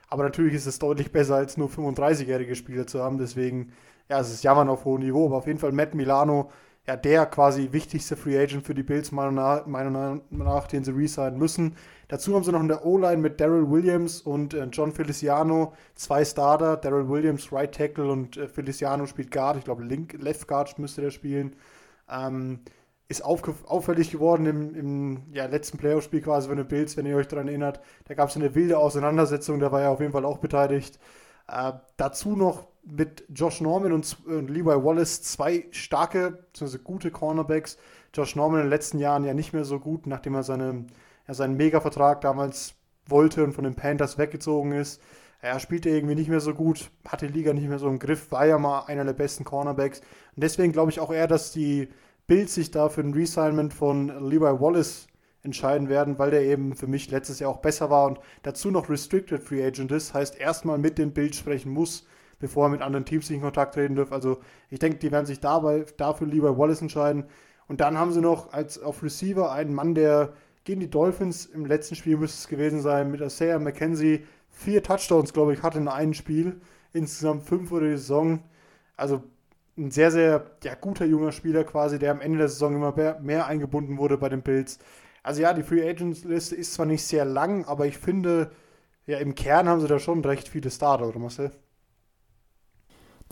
Aber natürlich ist es deutlich besser, als nur 35-jährige Spieler zu haben. Deswegen, ja, es ist Jammern auf hohem Niveau. Aber auf jeden Fall Matt Milano ja, der quasi wichtigste Free Agent für die Bills, meiner Meinung nach, den sie resignen müssen. Dazu haben sie noch in der O-Line mit Daryl Williams und äh, John Feliciano zwei Starter. Daryl Williams Right Tackle und äh, Feliciano spielt Guard. Ich glaube, Left Guard müsste der spielen. Ähm, ist auffällig geworden im, im ja, letzten Playoff-Spiel quasi von den Bills, wenn ihr euch daran erinnert. Da gab es eine wilde Auseinandersetzung, da war er auf jeden Fall auch beteiligt. Äh, dazu noch mit Josh Norman und, und Levi Wallace zwei starke, beziehungsweise gute Cornerbacks. Josh Norman in den letzten Jahren ja nicht mehr so gut, nachdem er seine, ja, seinen Mega-Vertrag damals wollte und von den Panthers weggezogen ist. Er spielte irgendwie nicht mehr so gut, hat die Liga nicht mehr so im Griff, war ja mal einer der besten Cornerbacks. Und deswegen glaube ich auch eher, dass die Bills sich da für ein Resignment von Levi Wallace entscheiden werden, weil der eben für mich letztes Jahr auch besser war und dazu noch Restricted Free Agent ist, heißt erstmal mit den Bills sprechen muss, bevor er mit anderen Teams in Kontakt treten dürfen. Also ich denke, die werden sich dabei dafür lieber Wallace entscheiden. Und dann haben sie noch als auf Receiver einen Mann, der gegen die Dolphins im letzten Spiel müsste es gewesen sein, mit Isaiah McKenzie vier Touchdowns, glaube ich, hatte in einem Spiel. Insgesamt fünf oder die Saison. Also ein sehr, sehr ja, guter junger Spieler quasi, der am Ende der Saison immer mehr, mehr eingebunden wurde bei den Bills. Also ja, die Free Agent Liste ist zwar nicht sehr lang, aber ich finde, ja, im Kern haben sie da schon recht viele Starter, oder Marcel?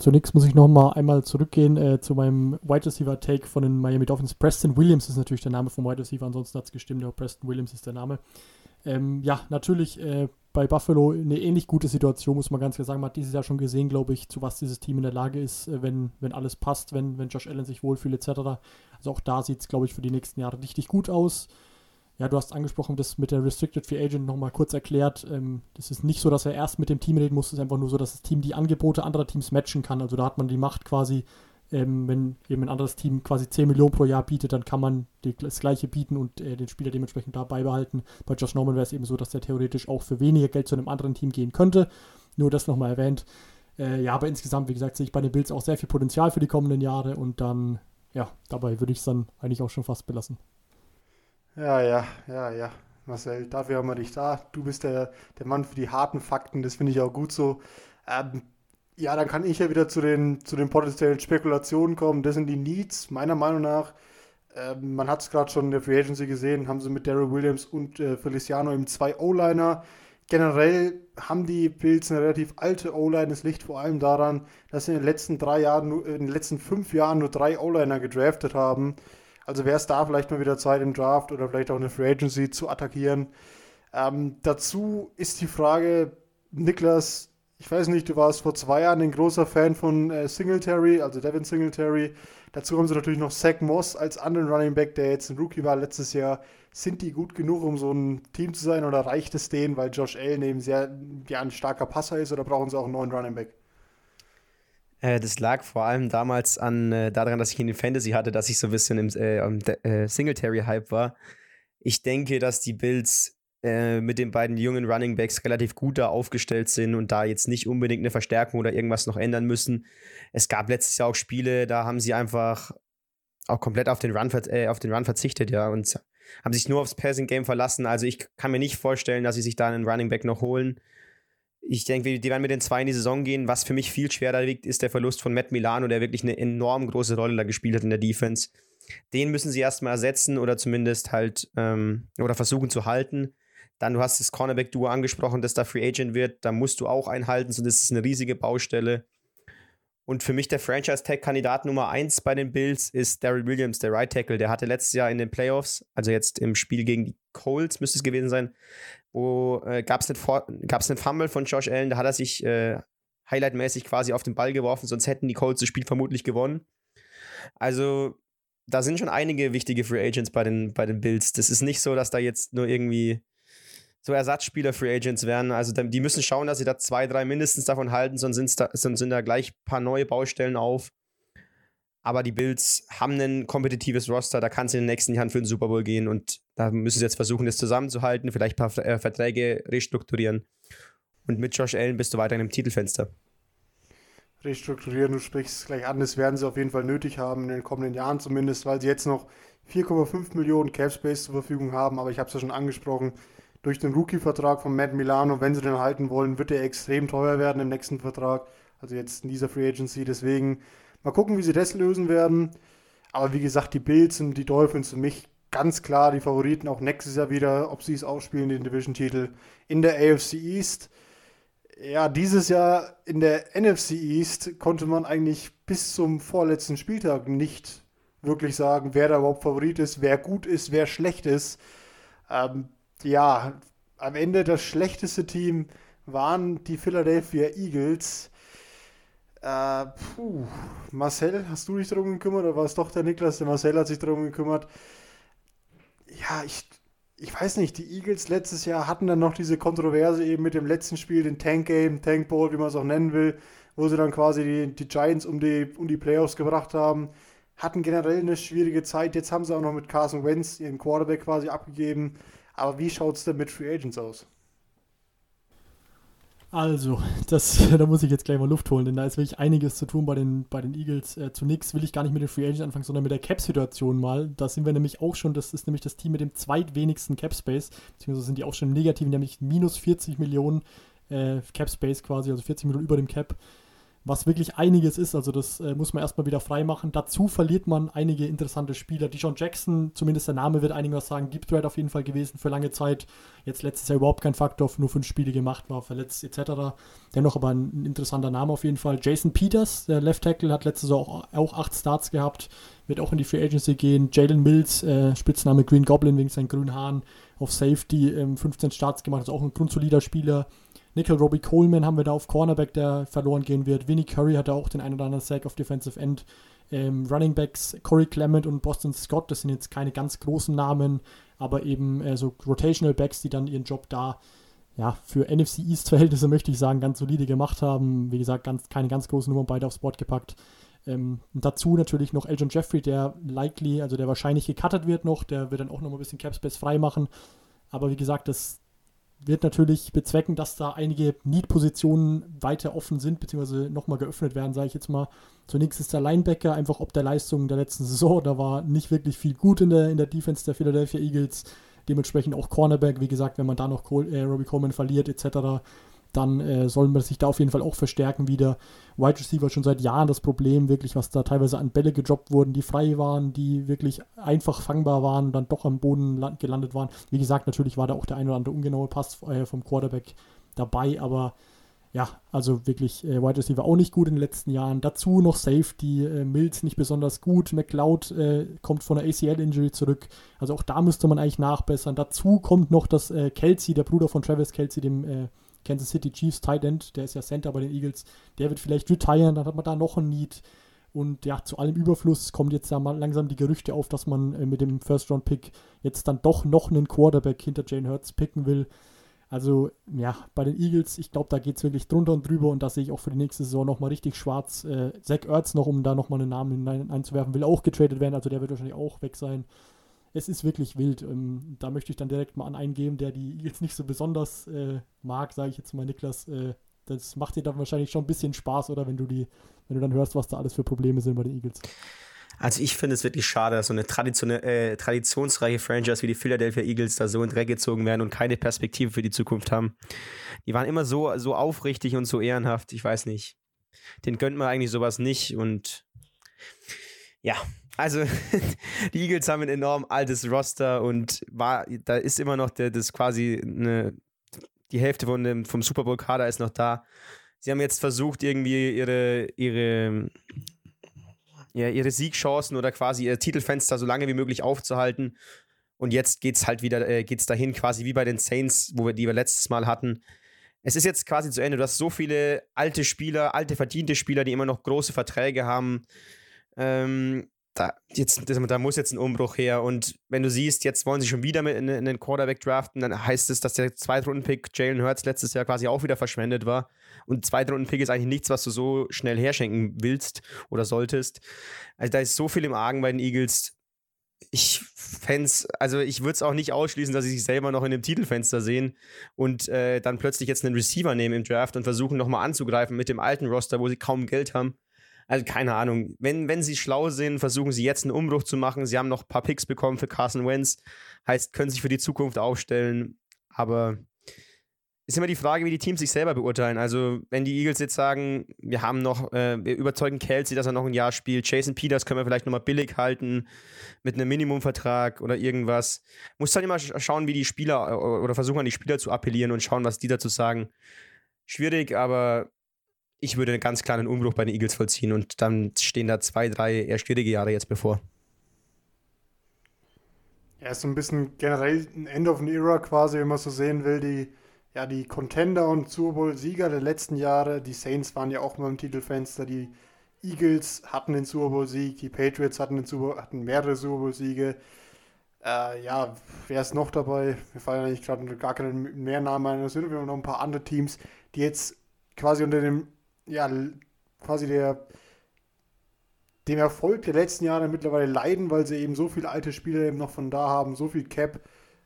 Zunächst muss ich noch mal einmal zurückgehen äh, zu meinem Wide Receiver Take von den Miami Dolphins. Preston Williams ist natürlich der Name vom Wide Receiver, ansonsten hat es gestimmt, aber Preston Williams ist der Name. Ähm, ja, natürlich äh, bei Buffalo eine ähnlich gute Situation, muss man ganz klar sagen. Man hat dieses Jahr schon gesehen, glaube ich, zu was dieses Team in der Lage ist, äh, wenn, wenn alles passt, wenn, wenn Josh Allen sich wohlfühlt, etc. Also auch da sieht es, glaube ich, für die nächsten Jahre richtig gut aus. Ja, du hast angesprochen, das mit der Restricted Free Agent nochmal kurz erklärt. Ähm, das ist nicht so, dass er erst mit dem Team reden muss, es ist einfach nur so, dass das Team die Angebote anderer Teams matchen kann. Also da hat man die Macht quasi, ähm, wenn eben ein anderes Team quasi 10 Millionen pro Jahr bietet, dann kann man die, das gleiche bieten und äh, den Spieler dementsprechend da beibehalten. Bei Josh Norman wäre es eben so, dass der theoretisch auch für weniger Geld zu einem anderen Team gehen könnte. Nur das nochmal erwähnt. Äh, ja, aber insgesamt, wie gesagt, sehe ich bei den Bills auch sehr viel Potenzial für die kommenden Jahre und dann, ja, dabei würde ich es dann eigentlich auch schon fast belassen. Ja, ja, ja, ja. Marcel, dafür haben wir dich da. Du bist der, der Mann für die harten Fakten, das finde ich auch gut so. Ähm, ja, dann kann ich ja wieder zu den, zu den potenziellen Spekulationen kommen. Das sind die Needs, meiner Meinung nach. Ähm, man hat es gerade schon in der Free Agency gesehen, haben sie mit Daryl Williams und äh, Feliciano eben zwei O-Liner, generell haben die Bills eine relativ alte O-Line. Das liegt vor allem daran, dass sie in den letzten drei Jahren, in den letzten fünf Jahren nur drei O-Liner gedraftet haben. Also wäre es da vielleicht mal wieder Zeit im Draft oder vielleicht auch eine Free Agency zu attackieren. Ähm, dazu ist die Frage, Niklas, ich weiß nicht, du warst vor zwei Jahren ein großer Fan von äh, Singletary, also Devin Singletary. Dazu haben sie natürlich noch Zach Moss als anderen Running Back, der jetzt ein Rookie war letztes Jahr. Sind die gut genug, um so ein Team zu sein oder reicht es denen, weil Josh Allen eben sehr ja, ein starker Passer ist oder brauchen sie auch einen neuen Running Back? Äh, das lag vor allem damals an, äh, daran, dass ich in den Fantasy hatte, dass ich so ein bisschen im äh, äh, Singletary-Hype war. Ich denke, dass die Bills äh, mit den beiden jungen Running Backs relativ gut da aufgestellt sind und da jetzt nicht unbedingt eine Verstärkung oder irgendwas noch ändern müssen. Es gab letztes Jahr auch Spiele, da haben sie einfach auch komplett auf den Run, äh, auf den Run verzichtet, ja, und haben sich nur aufs Passing Game verlassen. Also ich kann mir nicht vorstellen, dass sie sich da einen Running Back noch holen. Ich denke, die werden mit den zwei in die Saison gehen. Was für mich viel schwerer wiegt, ist der Verlust von Matt Milano, der wirklich eine enorm große Rolle da gespielt hat in der Defense. Den müssen sie erstmal ersetzen oder zumindest halt ähm, oder versuchen zu halten. Dann, du hast das Cornerback-Duo angesprochen, das da Free Agent wird. Da musst du auch einhalten, so das ist eine riesige Baustelle. Und für mich der Franchise-Tag-Kandidat Nummer 1 bei den Bills ist Daryl Williams, der Right Tackle. Der hatte letztes Jahr in den Playoffs, also jetzt im Spiel gegen die Colts müsste es gewesen sein, wo äh, gab es einen, einen Fumble von Josh Allen, da hat er sich äh, highlightmäßig quasi auf den Ball geworfen, sonst hätten die Colts das Spiel vermutlich gewonnen. Also da sind schon einige wichtige Free Agents bei den, bei den Bills. Das ist nicht so, dass da jetzt nur irgendwie so Ersatzspieler Free Agents werden. Also die müssen schauen, dass sie da zwei, drei mindestens davon halten, sonst, da, sonst sind da gleich ein paar neue Baustellen auf. Aber die Bills haben ein kompetitives Roster, da kann es in den nächsten Jahren für den Super Bowl gehen und da müssen sie jetzt versuchen, das zusammenzuhalten, vielleicht ein paar äh, Verträge restrukturieren. Und mit Josh Allen bist du weiterhin im Titelfenster. Restrukturieren, du sprichst gleich an, das werden sie auf jeden Fall nötig haben, in den kommenden Jahren zumindest, weil sie jetzt noch 4,5 Millionen Cap Space zur Verfügung haben, aber ich habe es ja schon angesprochen, durch den Rookie-Vertrag von Matt Milano, wenn sie den halten wollen, wird er extrem teuer werden im nächsten Vertrag, also jetzt in dieser Free Agency, deswegen Mal gucken, wie sie das lösen werden. Aber wie gesagt, die Bills und die Dolphins für mich ganz klar die Favoriten auch nächstes Jahr wieder, ob sie es ausspielen, den Division-Titel in der AFC East. Ja, dieses Jahr in der NFC East konnte man eigentlich bis zum vorletzten Spieltag nicht wirklich sagen, wer da überhaupt Favorit ist, wer gut ist, wer schlecht ist. Ähm, ja, am Ende das schlechteste Team waren die Philadelphia Eagles. Äh, puh. Marcel, hast du dich darum gekümmert oder war es doch der Niklas? Der Marcel hat sich darum gekümmert. Ja, ich, ich weiß nicht, die Eagles letztes Jahr hatten dann noch diese Kontroverse eben mit dem letzten Spiel, den Tank Game, Tank Bowl, wie man es auch nennen will, wo sie dann quasi die, die Giants um die, um die Playoffs gebracht haben. Hatten generell eine schwierige Zeit. Jetzt haben sie auch noch mit Carson Wentz ihren Quarterback quasi abgegeben. Aber wie schaut es denn mit Free Agents aus? Also, das, da muss ich jetzt gleich mal Luft holen, denn da ist wirklich einiges zu tun bei den, bei den Eagles. Äh, zunächst will ich gar nicht mit den Free Agents anfangen, sondern mit der Cap-Situation mal. Da sind wir nämlich auch schon, das ist nämlich das Team mit dem zweitwenigsten Cap-Space, beziehungsweise sind die auch schon im Negativen, nämlich minus 40 Millionen äh, Cap-Space quasi, also 40 Millionen über dem Cap was wirklich einiges ist. Also das äh, muss man erstmal wieder freimachen. Dazu verliert man einige interessante Spieler. Dijon Jackson, zumindest der Name wird einigen was sagen, Deep Threat auf jeden Fall gewesen für lange Zeit. Jetzt letztes Jahr überhaupt kein Faktor, nur fünf Spiele gemacht, war verletzt etc. Dennoch aber ein interessanter Name auf jeden Fall. Jason Peters, der Left Tackle, hat letztes Jahr auch, auch acht Starts gehabt, wird auch in die Free Agency gehen. Jalen Mills, äh, Spitzname Green Goblin wegen seinen grünen Haaren, auf Safety ähm, 15 Starts gemacht, ist auch ein grundsolider Spieler. Nickel Robbie Coleman haben wir da auf Cornerback, der verloren gehen wird. Vinnie Curry hat da auch den einen oder anderen Sack auf Defensive End. Ähm, Running Backs Corey Clement und Boston Scott, das sind jetzt keine ganz großen Namen, aber eben äh, so Rotational Backs, die dann ihren Job da ja, für NFC East Verhältnisse möchte ich sagen, ganz solide gemacht haben. Wie gesagt, ganz, keine ganz großen Nummern beide aufs Board gepackt. Ähm, dazu natürlich noch Elgin Jeffrey, der likely, also der wahrscheinlich gecuttet wird noch, der wird dann auch noch mal ein bisschen Capspace frei machen. Aber wie gesagt, das, wird natürlich bezwecken, dass da einige Need-Positionen weiter offen sind, beziehungsweise nochmal geöffnet werden, sage ich jetzt mal. Zunächst ist der Linebacker einfach ob der Leistung der letzten Saison. Da war nicht wirklich viel gut in der, in der Defense der Philadelphia Eagles. Dementsprechend auch Cornerback, wie gesagt, wenn man da noch Cole, äh, Robbie Coleman verliert, etc., dann äh, soll man sich da auf jeden Fall auch verstärken wieder. Wide Receiver schon seit Jahren das Problem, wirklich, was da teilweise an Bälle gedroppt wurden, die frei waren, die wirklich einfach fangbar waren und dann doch am Boden gelandet waren. Wie gesagt, natürlich war da auch der ein oder andere ungenaue Pass äh, vom Quarterback dabei, aber ja, also wirklich äh, Wide Receiver auch nicht gut in den letzten Jahren. Dazu noch Safety, äh, Mills nicht besonders gut, McLeod äh, kommt von der ACL-Injury zurück. Also auch da müsste man eigentlich nachbessern. Dazu kommt noch, dass äh, Kelsey, der Bruder von Travis Kelsey, dem äh, Kansas City Chiefs Tight End, der ist ja Center bei den Eagles, der wird vielleicht retiren, dann hat man da noch ein Need. Und ja, zu allem Überfluss kommt jetzt ja mal langsam die Gerüchte auf, dass man äh, mit dem First-Round-Pick jetzt dann doch noch einen Quarterback hinter Jane Hurts picken will. Also ja, bei den Eagles, ich glaube, da geht es wirklich drunter und drüber und da sehe ich auch für die nächste Saison nochmal richtig schwarz. Äh, Zach Ertz noch, um da nochmal einen Namen hinein, einzuwerfen, will auch getradet werden, also der wird wahrscheinlich auch weg sein. Es ist wirklich wild. Ähm, da möchte ich dann direkt mal an einen geben, der die Eagles nicht so besonders äh, mag, sage ich jetzt mal, Niklas. Äh, das macht dir dann wahrscheinlich schon ein bisschen Spaß, oder wenn du die, wenn du dann hörst, was da alles für Probleme sind bei den Eagles. Also ich finde es wirklich schade, dass so eine äh, traditionsreiche Franchise wie die Philadelphia Eagles da so in Dreck gezogen werden und keine Perspektive für die Zukunft haben. Die waren immer so, so aufrichtig und so ehrenhaft, ich weiß nicht. Den gönnt man eigentlich sowas nicht und ja, also die Eagles haben ein enorm altes Roster und war, da ist immer noch der, das quasi eine, die Hälfte von dem, vom Super Bowl-Kader ist noch da. Sie haben jetzt versucht, irgendwie ihre, ihre ja, ihre Siegchancen oder quasi ihr Titelfenster so lange wie möglich aufzuhalten. Und jetzt geht es halt wieder, äh, geht's dahin, quasi wie bei den Saints, wo wir, die wir letztes Mal hatten. Es ist jetzt quasi zu Ende. Du hast so viele alte Spieler, alte verdiente Spieler, die immer noch große Verträge haben. Ähm, da, jetzt, da muss jetzt ein Umbruch her. Und wenn du siehst, jetzt wollen sie schon wieder mit in, in den Quarterback draften, dann heißt es, dass der Zweitrunden-Pick Jalen Hurts letztes Jahr quasi auch wieder verschwendet war. Und Zweitrunden-Pick ist eigentlich nichts, was du so schnell herschenken willst oder solltest. Also da ist so viel im Argen bei den Eagles. Ich fände also ich würde es auch nicht ausschließen, dass sie sich selber noch in dem Titelfenster sehen und äh, dann plötzlich jetzt einen Receiver nehmen im Draft und versuchen nochmal anzugreifen mit dem alten Roster, wo sie kaum Geld haben. Also keine Ahnung. Wenn, wenn sie schlau sind, versuchen sie jetzt einen Umbruch zu machen. Sie haben noch ein paar Picks bekommen für Carson Wentz. Heißt, können sich für die Zukunft aufstellen. Aber ist immer die Frage, wie die Teams sich selber beurteilen. Also, wenn die Eagles jetzt sagen, wir haben noch, äh, wir überzeugen Kelsey, dass er noch ein Jahr spielt, Jason Peters können wir vielleicht nochmal billig halten mit einem Minimumvertrag oder irgendwas. Muss halt immer schauen, wie die Spieler äh, oder versuchen an die Spieler zu appellieren und schauen, was die dazu sagen. Schwierig, aber ich würde einen ganz kleinen Umbruch bei den Eagles vollziehen und dann stehen da zwei, drei eher schwierige Jahre jetzt bevor. Ja, ist so ein bisschen generell ein End of an Era quasi, wenn man so sehen will. Die, ja, die Contender und Super Bowl-Sieger der letzten Jahre, die Saints waren ja auch mal im Titelfenster, die Eagles hatten den Super Bowl-Sieg, die Patriots hatten, den Super, hatten mehrere Super Bowl-Siege. Äh, ja, wer ist noch dabei? Mir fallen eigentlich gerade gar keine mehr Namen ein. Es sind noch ein paar andere Teams, die jetzt quasi unter dem ja, quasi der, dem Erfolg der letzten Jahre mittlerweile leiden, weil sie eben so viele alte Spieler eben noch von da haben, so viel Cap,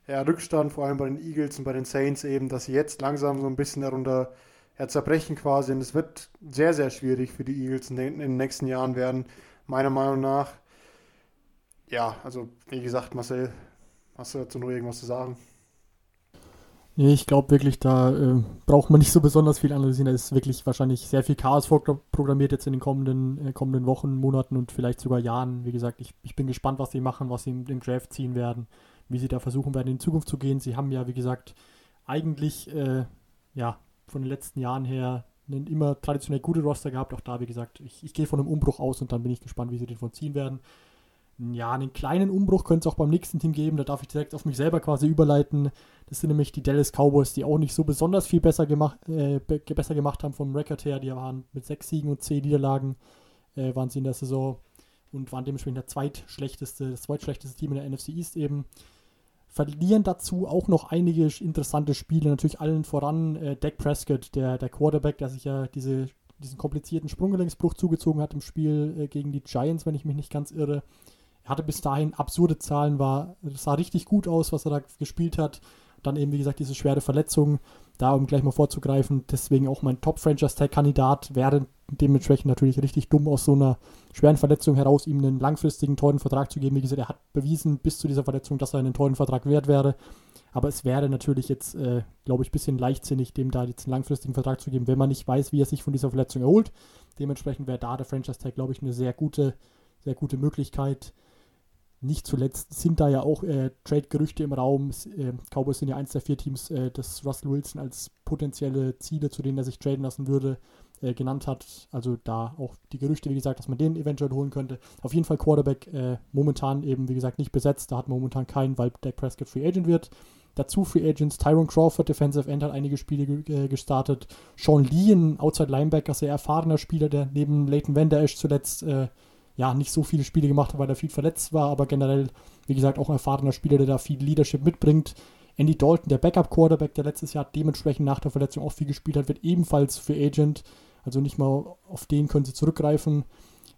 ja, Rückstand, vor allem bei den Eagles und bei den Saints eben, dass sie jetzt langsam so ein bisschen darunter ja, zerbrechen quasi. Und es wird sehr, sehr schwierig für die Eagles in den, in den nächsten Jahren werden, meiner Meinung nach. Ja, also wie gesagt, Marcel, hast du dazu nur irgendwas zu sagen? Nee, ich glaube wirklich, da äh, braucht man nicht so besonders viel analysieren. Da ist wirklich wahrscheinlich sehr viel Chaos vorprogrammiert jetzt in den kommenden, äh, kommenden Wochen, Monaten und vielleicht sogar Jahren. Wie gesagt, ich, ich bin gespannt, was sie machen, was sie im, im, Draft ziehen werden, wie sie da versuchen werden, in Zukunft zu gehen. Sie haben ja, wie gesagt, eigentlich äh, ja, von den letzten Jahren her einen immer traditionell gute Roster gehabt. Auch da, wie gesagt, ich, ich gehe von einem Umbruch aus und dann bin ich gespannt, wie sie den von ziehen werden ja, einen kleinen Umbruch könnte es auch beim nächsten Team geben. Da darf ich direkt auf mich selber quasi überleiten. Das sind nämlich die Dallas Cowboys, die auch nicht so besonders viel besser gemacht, äh, besser gemacht haben vom Record her. Die waren mit sechs Siegen und zehn Niederlagen äh, waren sie in der Saison und waren dementsprechend der zweitschlechteste, das zweitschlechteste Team in der NFC East eben. Verlieren dazu auch noch einige interessante Spiele, natürlich allen voran äh, Dak Prescott, der, der Quarterback, der sich ja diese, diesen komplizierten Sprunggelenksbruch zugezogen hat im Spiel äh, gegen die Giants, wenn ich mich nicht ganz irre. Er hatte bis dahin absurde Zahlen, war, sah richtig gut aus, was er da gespielt hat. dann eben, wie gesagt, diese schwere Verletzung, da um gleich mal vorzugreifen, deswegen auch mein Top-Franchise-Tag-Kandidat wäre dementsprechend natürlich richtig dumm aus so einer schweren Verletzung heraus, ihm einen langfristigen, teuren Vertrag zu geben. Wie gesagt, er hat bewiesen bis zu dieser Verletzung, dass er einen teuren Vertrag wert wäre. Aber es wäre natürlich jetzt, äh, glaube ich, ein bisschen leichtsinnig, dem da jetzt einen langfristigen Vertrag zu geben, wenn man nicht weiß, wie er sich von dieser Verletzung erholt. Dementsprechend wäre da der Franchise-Tag, glaube ich, eine sehr gute, sehr gute Möglichkeit. Nicht zuletzt sind da ja auch äh, Trade-Gerüchte im Raum. Äh, Cowboys sind ja eins der vier Teams, äh, das Russell Wilson als potenzielle Ziele, zu denen er sich traden lassen würde, äh, genannt hat. Also da auch die Gerüchte, wie gesagt, dass man den eventuell holen könnte. Auf jeden Fall Quarterback äh, momentan eben, wie gesagt, nicht besetzt. Da hat man momentan keinen, weil Dak Prescott Free Agent wird. Dazu Free Agents Tyron Crawford, Defensive End, hat einige Spiele äh, gestartet. Sean Lee, ein Outside Linebacker, sehr erfahrener Spieler, der neben Leighton Esch zuletzt äh, ja nicht so viele Spiele gemacht hat, weil er viel verletzt war, aber generell, wie gesagt, auch ein erfahrener Spieler, der da viel Leadership mitbringt. Andy Dalton, der Backup-Quarterback, der letztes Jahr dementsprechend nach der Verletzung auch viel gespielt hat, wird ebenfalls Free Agent. Also nicht mal auf den können sie zurückgreifen.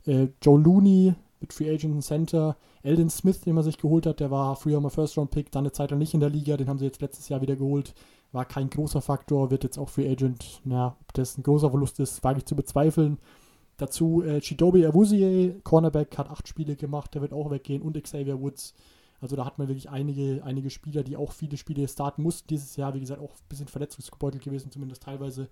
Äh, Joe Looney, mit Free Agent Center. Eldon Smith, den man sich geholt hat, der war früher mal First Round Pick, dann eine Zeit lang nicht in der Liga, den haben sie jetzt letztes Jahr wieder geholt. War kein großer Faktor, wird jetzt auch Free Agent. Na, ob das ein großer Verlust ist, wage ich zu bezweifeln. Dazu äh, Chidobe Awuzie, Cornerback, hat acht Spiele gemacht, der wird auch weggehen und Xavier Woods. Also da hat man wirklich einige, einige Spieler, die auch viele Spiele starten mussten dieses Jahr. Wie gesagt, auch ein bisschen verletzungsgebeutelt gewesen, zumindest teilweise.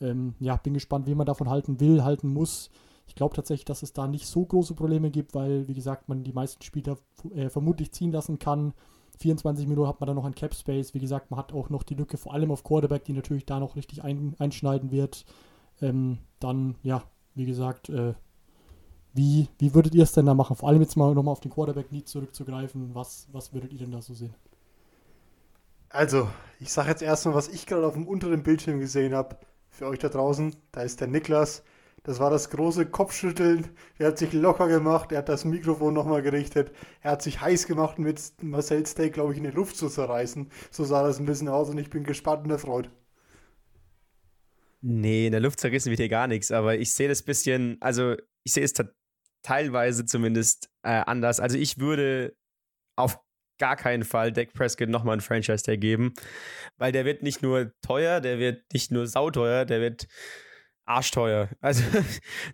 Ähm, ja, bin gespannt, wie man davon halten will, halten muss. Ich glaube tatsächlich, dass es da nicht so große Probleme gibt, weil, wie gesagt, man die meisten Spieler äh, vermutlich ziehen lassen kann. 24 Minuten hat man dann noch ein Cap Space. Wie gesagt, man hat auch noch die Lücke, vor allem auf Quarterback, die natürlich da noch richtig ein, einschneiden wird. Ähm, dann, ja, wie gesagt, äh, wie, wie würdet ihr es denn da machen? Vor allem jetzt mal nochmal auf den Quarterback-Need zurückzugreifen. Was, was würdet ihr denn da so sehen? Also, ich sage jetzt erstmal, was ich gerade auf dem unteren Bildschirm gesehen habe. Für euch da draußen, da ist der Niklas. Das war das große Kopfschütteln. Er hat sich locker gemacht, er hat das Mikrofon nochmal gerichtet, er hat sich heiß gemacht, mit Marcel Steak, glaube ich, in die Luft zu zerreißen. So sah das ein bisschen aus und ich bin gespannt und erfreut. Nee, in der Luft zerrissen wird hier gar nichts, aber ich sehe das bisschen, also ich sehe es teilweise zumindest äh, anders. Also ich würde auf gar keinen Fall Dak Prescott nochmal einen Franchise-Tag geben, weil der wird nicht nur teuer, der wird nicht nur sauteuer, der wird arschteuer. Also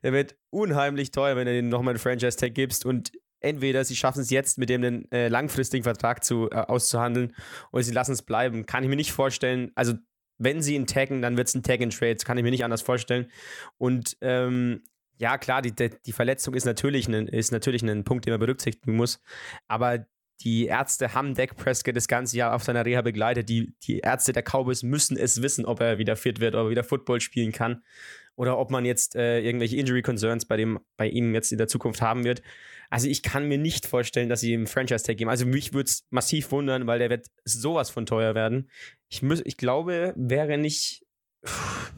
der wird unheimlich teuer, wenn du den nochmal einen Franchise-Tag gibst und entweder sie schaffen es jetzt mit dem einen äh, langfristigen Vertrag zu, äh, auszuhandeln oder sie lassen es bleiben. Kann ich mir nicht vorstellen. Also wenn sie ihn taggen, dann wird es ein Tag-and-Trade. Kann ich mir nicht anders vorstellen. Und ähm, ja, klar, die, die Verletzung ist natürlich, ein, ist natürlich ein Punkt, den man berücksichtigen muss. Aber die Ärzte haben Dak Prescott das ganze Jahr auf seiner Reha begleitet. Die, die Ärzte der Cowboys müssen es wissen, ob er wieder fit wird, ob er wieder Football spielen kann oder ob man jetzt äh, irgendwelche Injury Concerns bei, dem, bei ihm jetzt in der Zukunft haben wird. Also ich kann mir nicht vorstellen, dass sie ihm Franchise-Tag geben. Also mich würde es massiv wundern, weil der wird sowas von teuer werden. Ich, muss, ich glaube, wäre nicht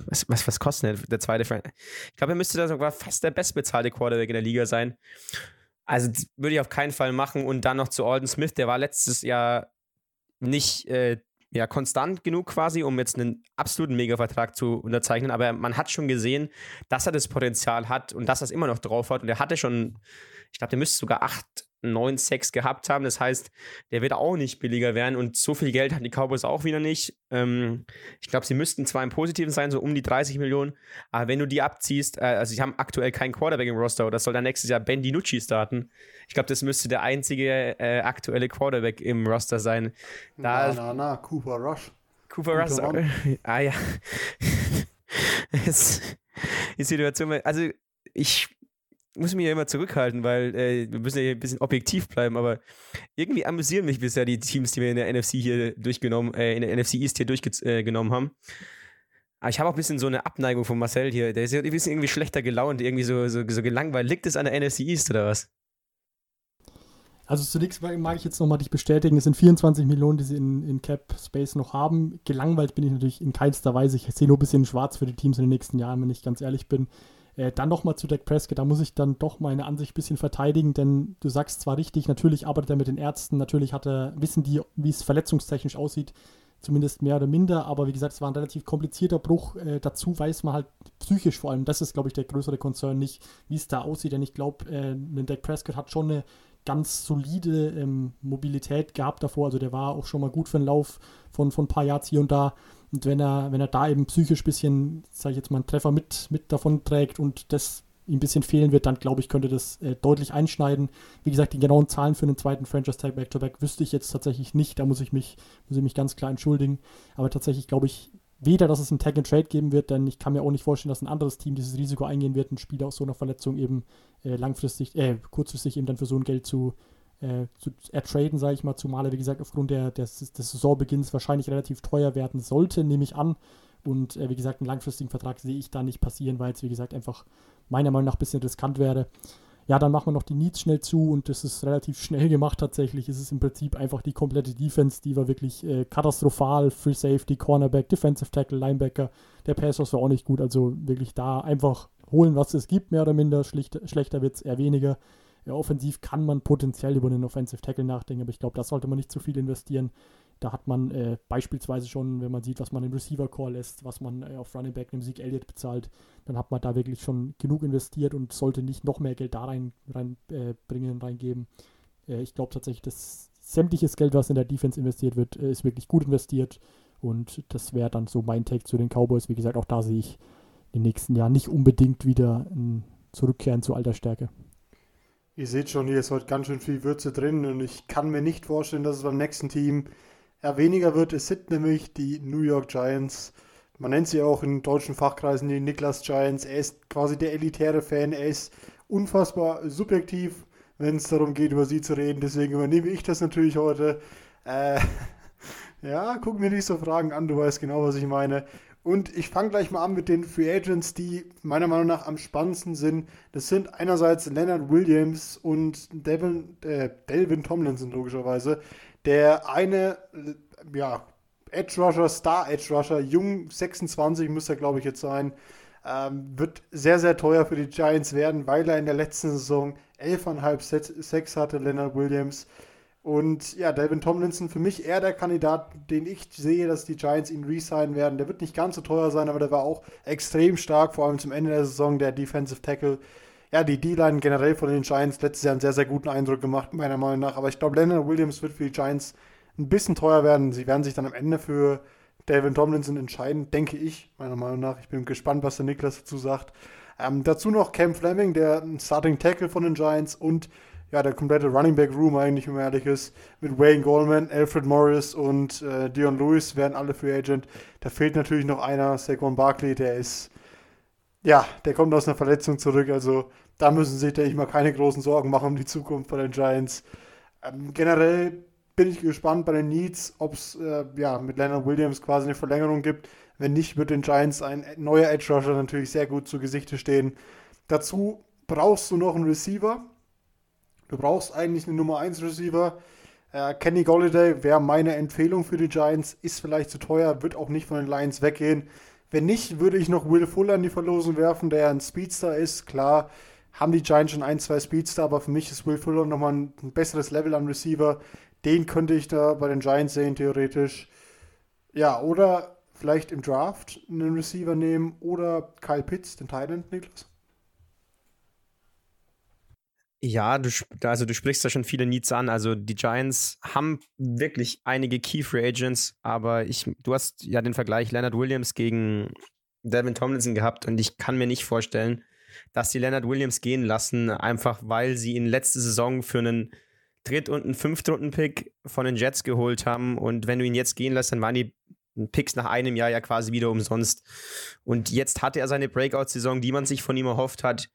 was, was, was kostet der, der zweite Franchise? Ich glaube, er müsste da sogar fast der bestbezahlte Quarterback in der Liga sein. Also würde ich auf keinen Fall machen. Und dann noch zu Alden Smith, der war letztes Jahr nicht äh, ja, konstant genug quasi, um jetzt einen absoluten Mega-Vertrag zu unterzeichnen. Aber man hat schon gesehen, dass er das Potenzial hat und dass er es immer noch drauf hat. Und er hatte schon, ich glaube, der müsste sogar acht 9 Sex gehabt haben. Das heißt, der wird auch nicht billiger werden und so viel Geld haben die Cowboys auch wieder nicht. Ähm, ich glaube, sie müssten zwar im Positiven sein, so um die 30 Millionen, aber wenn du die abziehst, äh, also sie haben aktuell keinen Quarterback im Roster oder soll dann nächstes Jahr Ben DiNucci starten. Ich glaube, das müsste der einzige äh, aktuelle Quarterback im Roster sein. Da, na, na, na, Cooper Rush. Cooper Rush. ah ja. die Situation, also ich muss mich ja immer zurückhalten, weil äh, wir müssen ja hier ein bisschen objektiv bleiben, aber irgendwie amüsieren mich bisher die Teams, die wir in der NFC hier durchgenommen, äh, in der NFC East hier durchgenommen haben. Aber ich habe auch ein bisschen so eine Abneigung von Marcel hier. Der ist ja ein bisschen irgendwie schlechter gelaunt, irgendwie so, so, so gelangweilt. Liegt es an der NFC East oder was? Also zunächst mag ich jetzt nochmal dich bestätigen, es sind 24 Millionen, die sie in, in Cap Space noch haben. Gelangweilt bin ich natürlich in keinster Weise. Ich sehe nur ein bisschen schwarz für die Teams in den nächsten Jahren, wenn ich ganz ehrlich bin. Äh, dann nochmal zu Dak Prescott, da muss ich dann doch meine Ansicht ein bisschen verteidigen, denn du sagst zwar richtig, natürlich arbeitet er mit den Ärzten, natürlich hat er, wissen die, wie es verletzungstechnisch aussieht, zumindest mehr oder minder, aber wie gesagt, es war ein relativ komplizierter Bruch. Äh, dazu weiß man halt psychisch vor allem, das ist, glaube ich, der größere Konzern, nicht, wie es da aussieht, denn ich glaube, äh, Dak Prescott hat schon eine ganz solide ähm, Mobilität gehabt davor. Also der war auch schon mal gut für einen Lauf von, von ein paar Yards hier und da. Und wenn er, wenn er da eben psychisch ein bisschen, sage ich jetzt mal, einen Treffer mit, mit davon trägt und das ihm ein bisschen fehlen wird, dann glaube ich, könnte das äh, deutlich einschneiden. Wie gesagt, die genauen Zahlen für einen zweiten Franchise-Tag Back-to-Back wüsste ich jetzt tatsächlich nicht. Da muss ich mich, muss ich mich ganz klar entschuldigen. Aber tatsächlich glaube ich weder, dass es einen Tag and Trade geben wird, denn ich kann mir auch nicht vorstellen, dass ein anderes Team dieses Risiko eingehen wird, einen Spieler aus so einer Verletzung eben äh, langfristig, äh, kurzfristig eben dann für so ein Geld zu, äh, zu ertraden, sage ich mal, zumal er, wie gesagt, aufgrund der, des, des Saisonbeginns wahrscheinlich relativ teuer werden sollte, nehme ich an. Und äh, wie gesagt, einen langfristigen Vertrag sehe ich da nicht passieren, weil es, wie gesagt, einfach meiner Meinung nach ein bisschen riskant wäre. Ja, dann machen wir noch die Needs schnell zu und das ist relativ schnell gemacht tatsächlich. Es ist im Prinzip einfach die komplette Defense, die war wirklich äh, katastrophal. Free Safety, Cornerback, Defensive Tackle, Linebacker. Der Pass war auch nicht gut, also wirklich da einfach holen, was es gibt, mehr oder minder. Schlicht, schlechter wird es eher weniger. Ja, offensiv kann man potenziell über einen Offensive Tackle nachdenken, aber ich glaube, da sollte man nicht zu viel investieren. Da hat man äh, beispielsweise schon, wenn man sieht, was man im Receiver Core lässt, was man äh, auf Running Back im Sieg Elliott bezahlt, dann hat man da wirklich schon genug investiert und sollte nicht noch mehr Geld da reinbringen, rein, äh, bringen, reingeben. Äh, ich glaube tatsächlich, dass sämtliches Geld, was in der Defense investiert wird, äh, ist wirklich gut investiert. Und das wäre dann so mein Take zu den Cowboys. Wie gesagt, auch da sehe ich in den nächsten Jahren nicht unbedingt wieder ein Zurückkehren zu alter Stärke. Ihr seht schon, hier ist heute ganz schön viel Würze drin und ich kann mir nicht vorstellen, dass es beim nächsten Team ja, weniger wird. Es sind nämlich die New York Giants. Man nennt sie auch in deutschen Fachkreisen die Niklas Giants. Er ist quasi der elitäre Fan. Er ist unfassbar subjektiv, wenn es darum geht, über sie zu reden. Deswegen übernehme ich das natürlich heute. Äh, ja, guck mir nicht so Fragen an, du weißt genau, was ich meine. Und ich fange gleich mal an mit den Free Agents, die meiner Meinung nach am spannendsten sind. Das sind einerseits Leonard Williams und Devin, äh, Delvin Tomlinson logischerweise. Der eine, äh, ja, Edge Rusher, Star Edge Rusher, jung 26 muss er glaube ich jetzt sein, ähm, wird sehr, sehr teuer für die Giants werden, weil er in der letzten Saison 11,5 Sex hatte, Leonard Williams. Und ja, Delvin Tomlinson für mich eher der Kandidat, den ich sehe, dass die Giants ihn resignen werden. Der wird nicht ganz so teuer sein, aber der war auch extrem stark, vor allem zum Ende der Saison, der Defensive Tackle. Ja, die D-Line generell von den Giants letztes Jahr einen sehr, sehr guten Eindruck gemacht, meiner Meinung nach. Aber ich glaube, Leonard Williams wird für die Giants ein bisschen teuer werden. Sie werden sich dann am Ende für Delvin Tomlinson entscheiden, denke ich, meiner Meinung nach. Ich bin gespannt, was der Niklas dazu sagt. Ähm, dazu noch Cam Fleming, der Starting Tackle von den Giants und ja, der komplette Running Back Room eigentlich, wenn man ehrlich ist, mit Wayne Goldman, Alfred Morris und äh, Dion Lewis werden alle Free Agent. Da fehlt natürlich noch einer, Saquon Barkley, der ist, ja, der kommt aus einer Verletzung zurück, also da müssen sich, denke ich mal, keine großen Sorgen machen um die Zukunft bei den Giants. Ähm, generell bin ich gespannt bei den Needs, ob es äh, ja, mit Leonard Williams quasi eine Verlängerung gibt. Wenn nicht, wird den Giants ein neuer Edge Rusher natürlich sehr gut zu Gesichte stehen. Dazu brauchst du noch einen Receiver Du brauchst eigentlich einen Nummer 1 Receiver. Äh, Kenny Golliday wäre meine Empfehlung für die Giants. Ist vielleicht zu teuer, wird auch nicht von den Lions weggehen. Wenn nicht, würde ich noch Will Fuller in die Verlosung werfen, der ein Speedster ist. Klar, haben die Giants schon ein, zwei Speedster, aber für mich ist Will Fuller nochmal ein, ein besseres Level an Receiver. Den könnte ich da bei den Giants sehen, theoretisch. Ja, oder vielleicht im Draft einen Receiver nehmen oder Kyle Pitts, den Thailand, Niklas. Ja, du, also du sprichst da schon viele Needs an. Also die Giants haben wirklich einige Key Free Agents, aber ich, du hast ja den Vergleich Leonard Williams gegen Devin Tomlinson gehabt und ich kann mir nicht vorstellen, dass sie Leonard Williams gehen lassen, einfach weil sie ihn letzte Saison für einen Dritt- und einen Fünftrunden-Pick von den Jets geholt haben und wenn du ihn jetzt gehen lässt, dann waren die Picks nach einem Jahr ja quasi wieder umsonst. Und jetzt hatte er seine Breakout-Saison, die man sich von ihm erhofft hat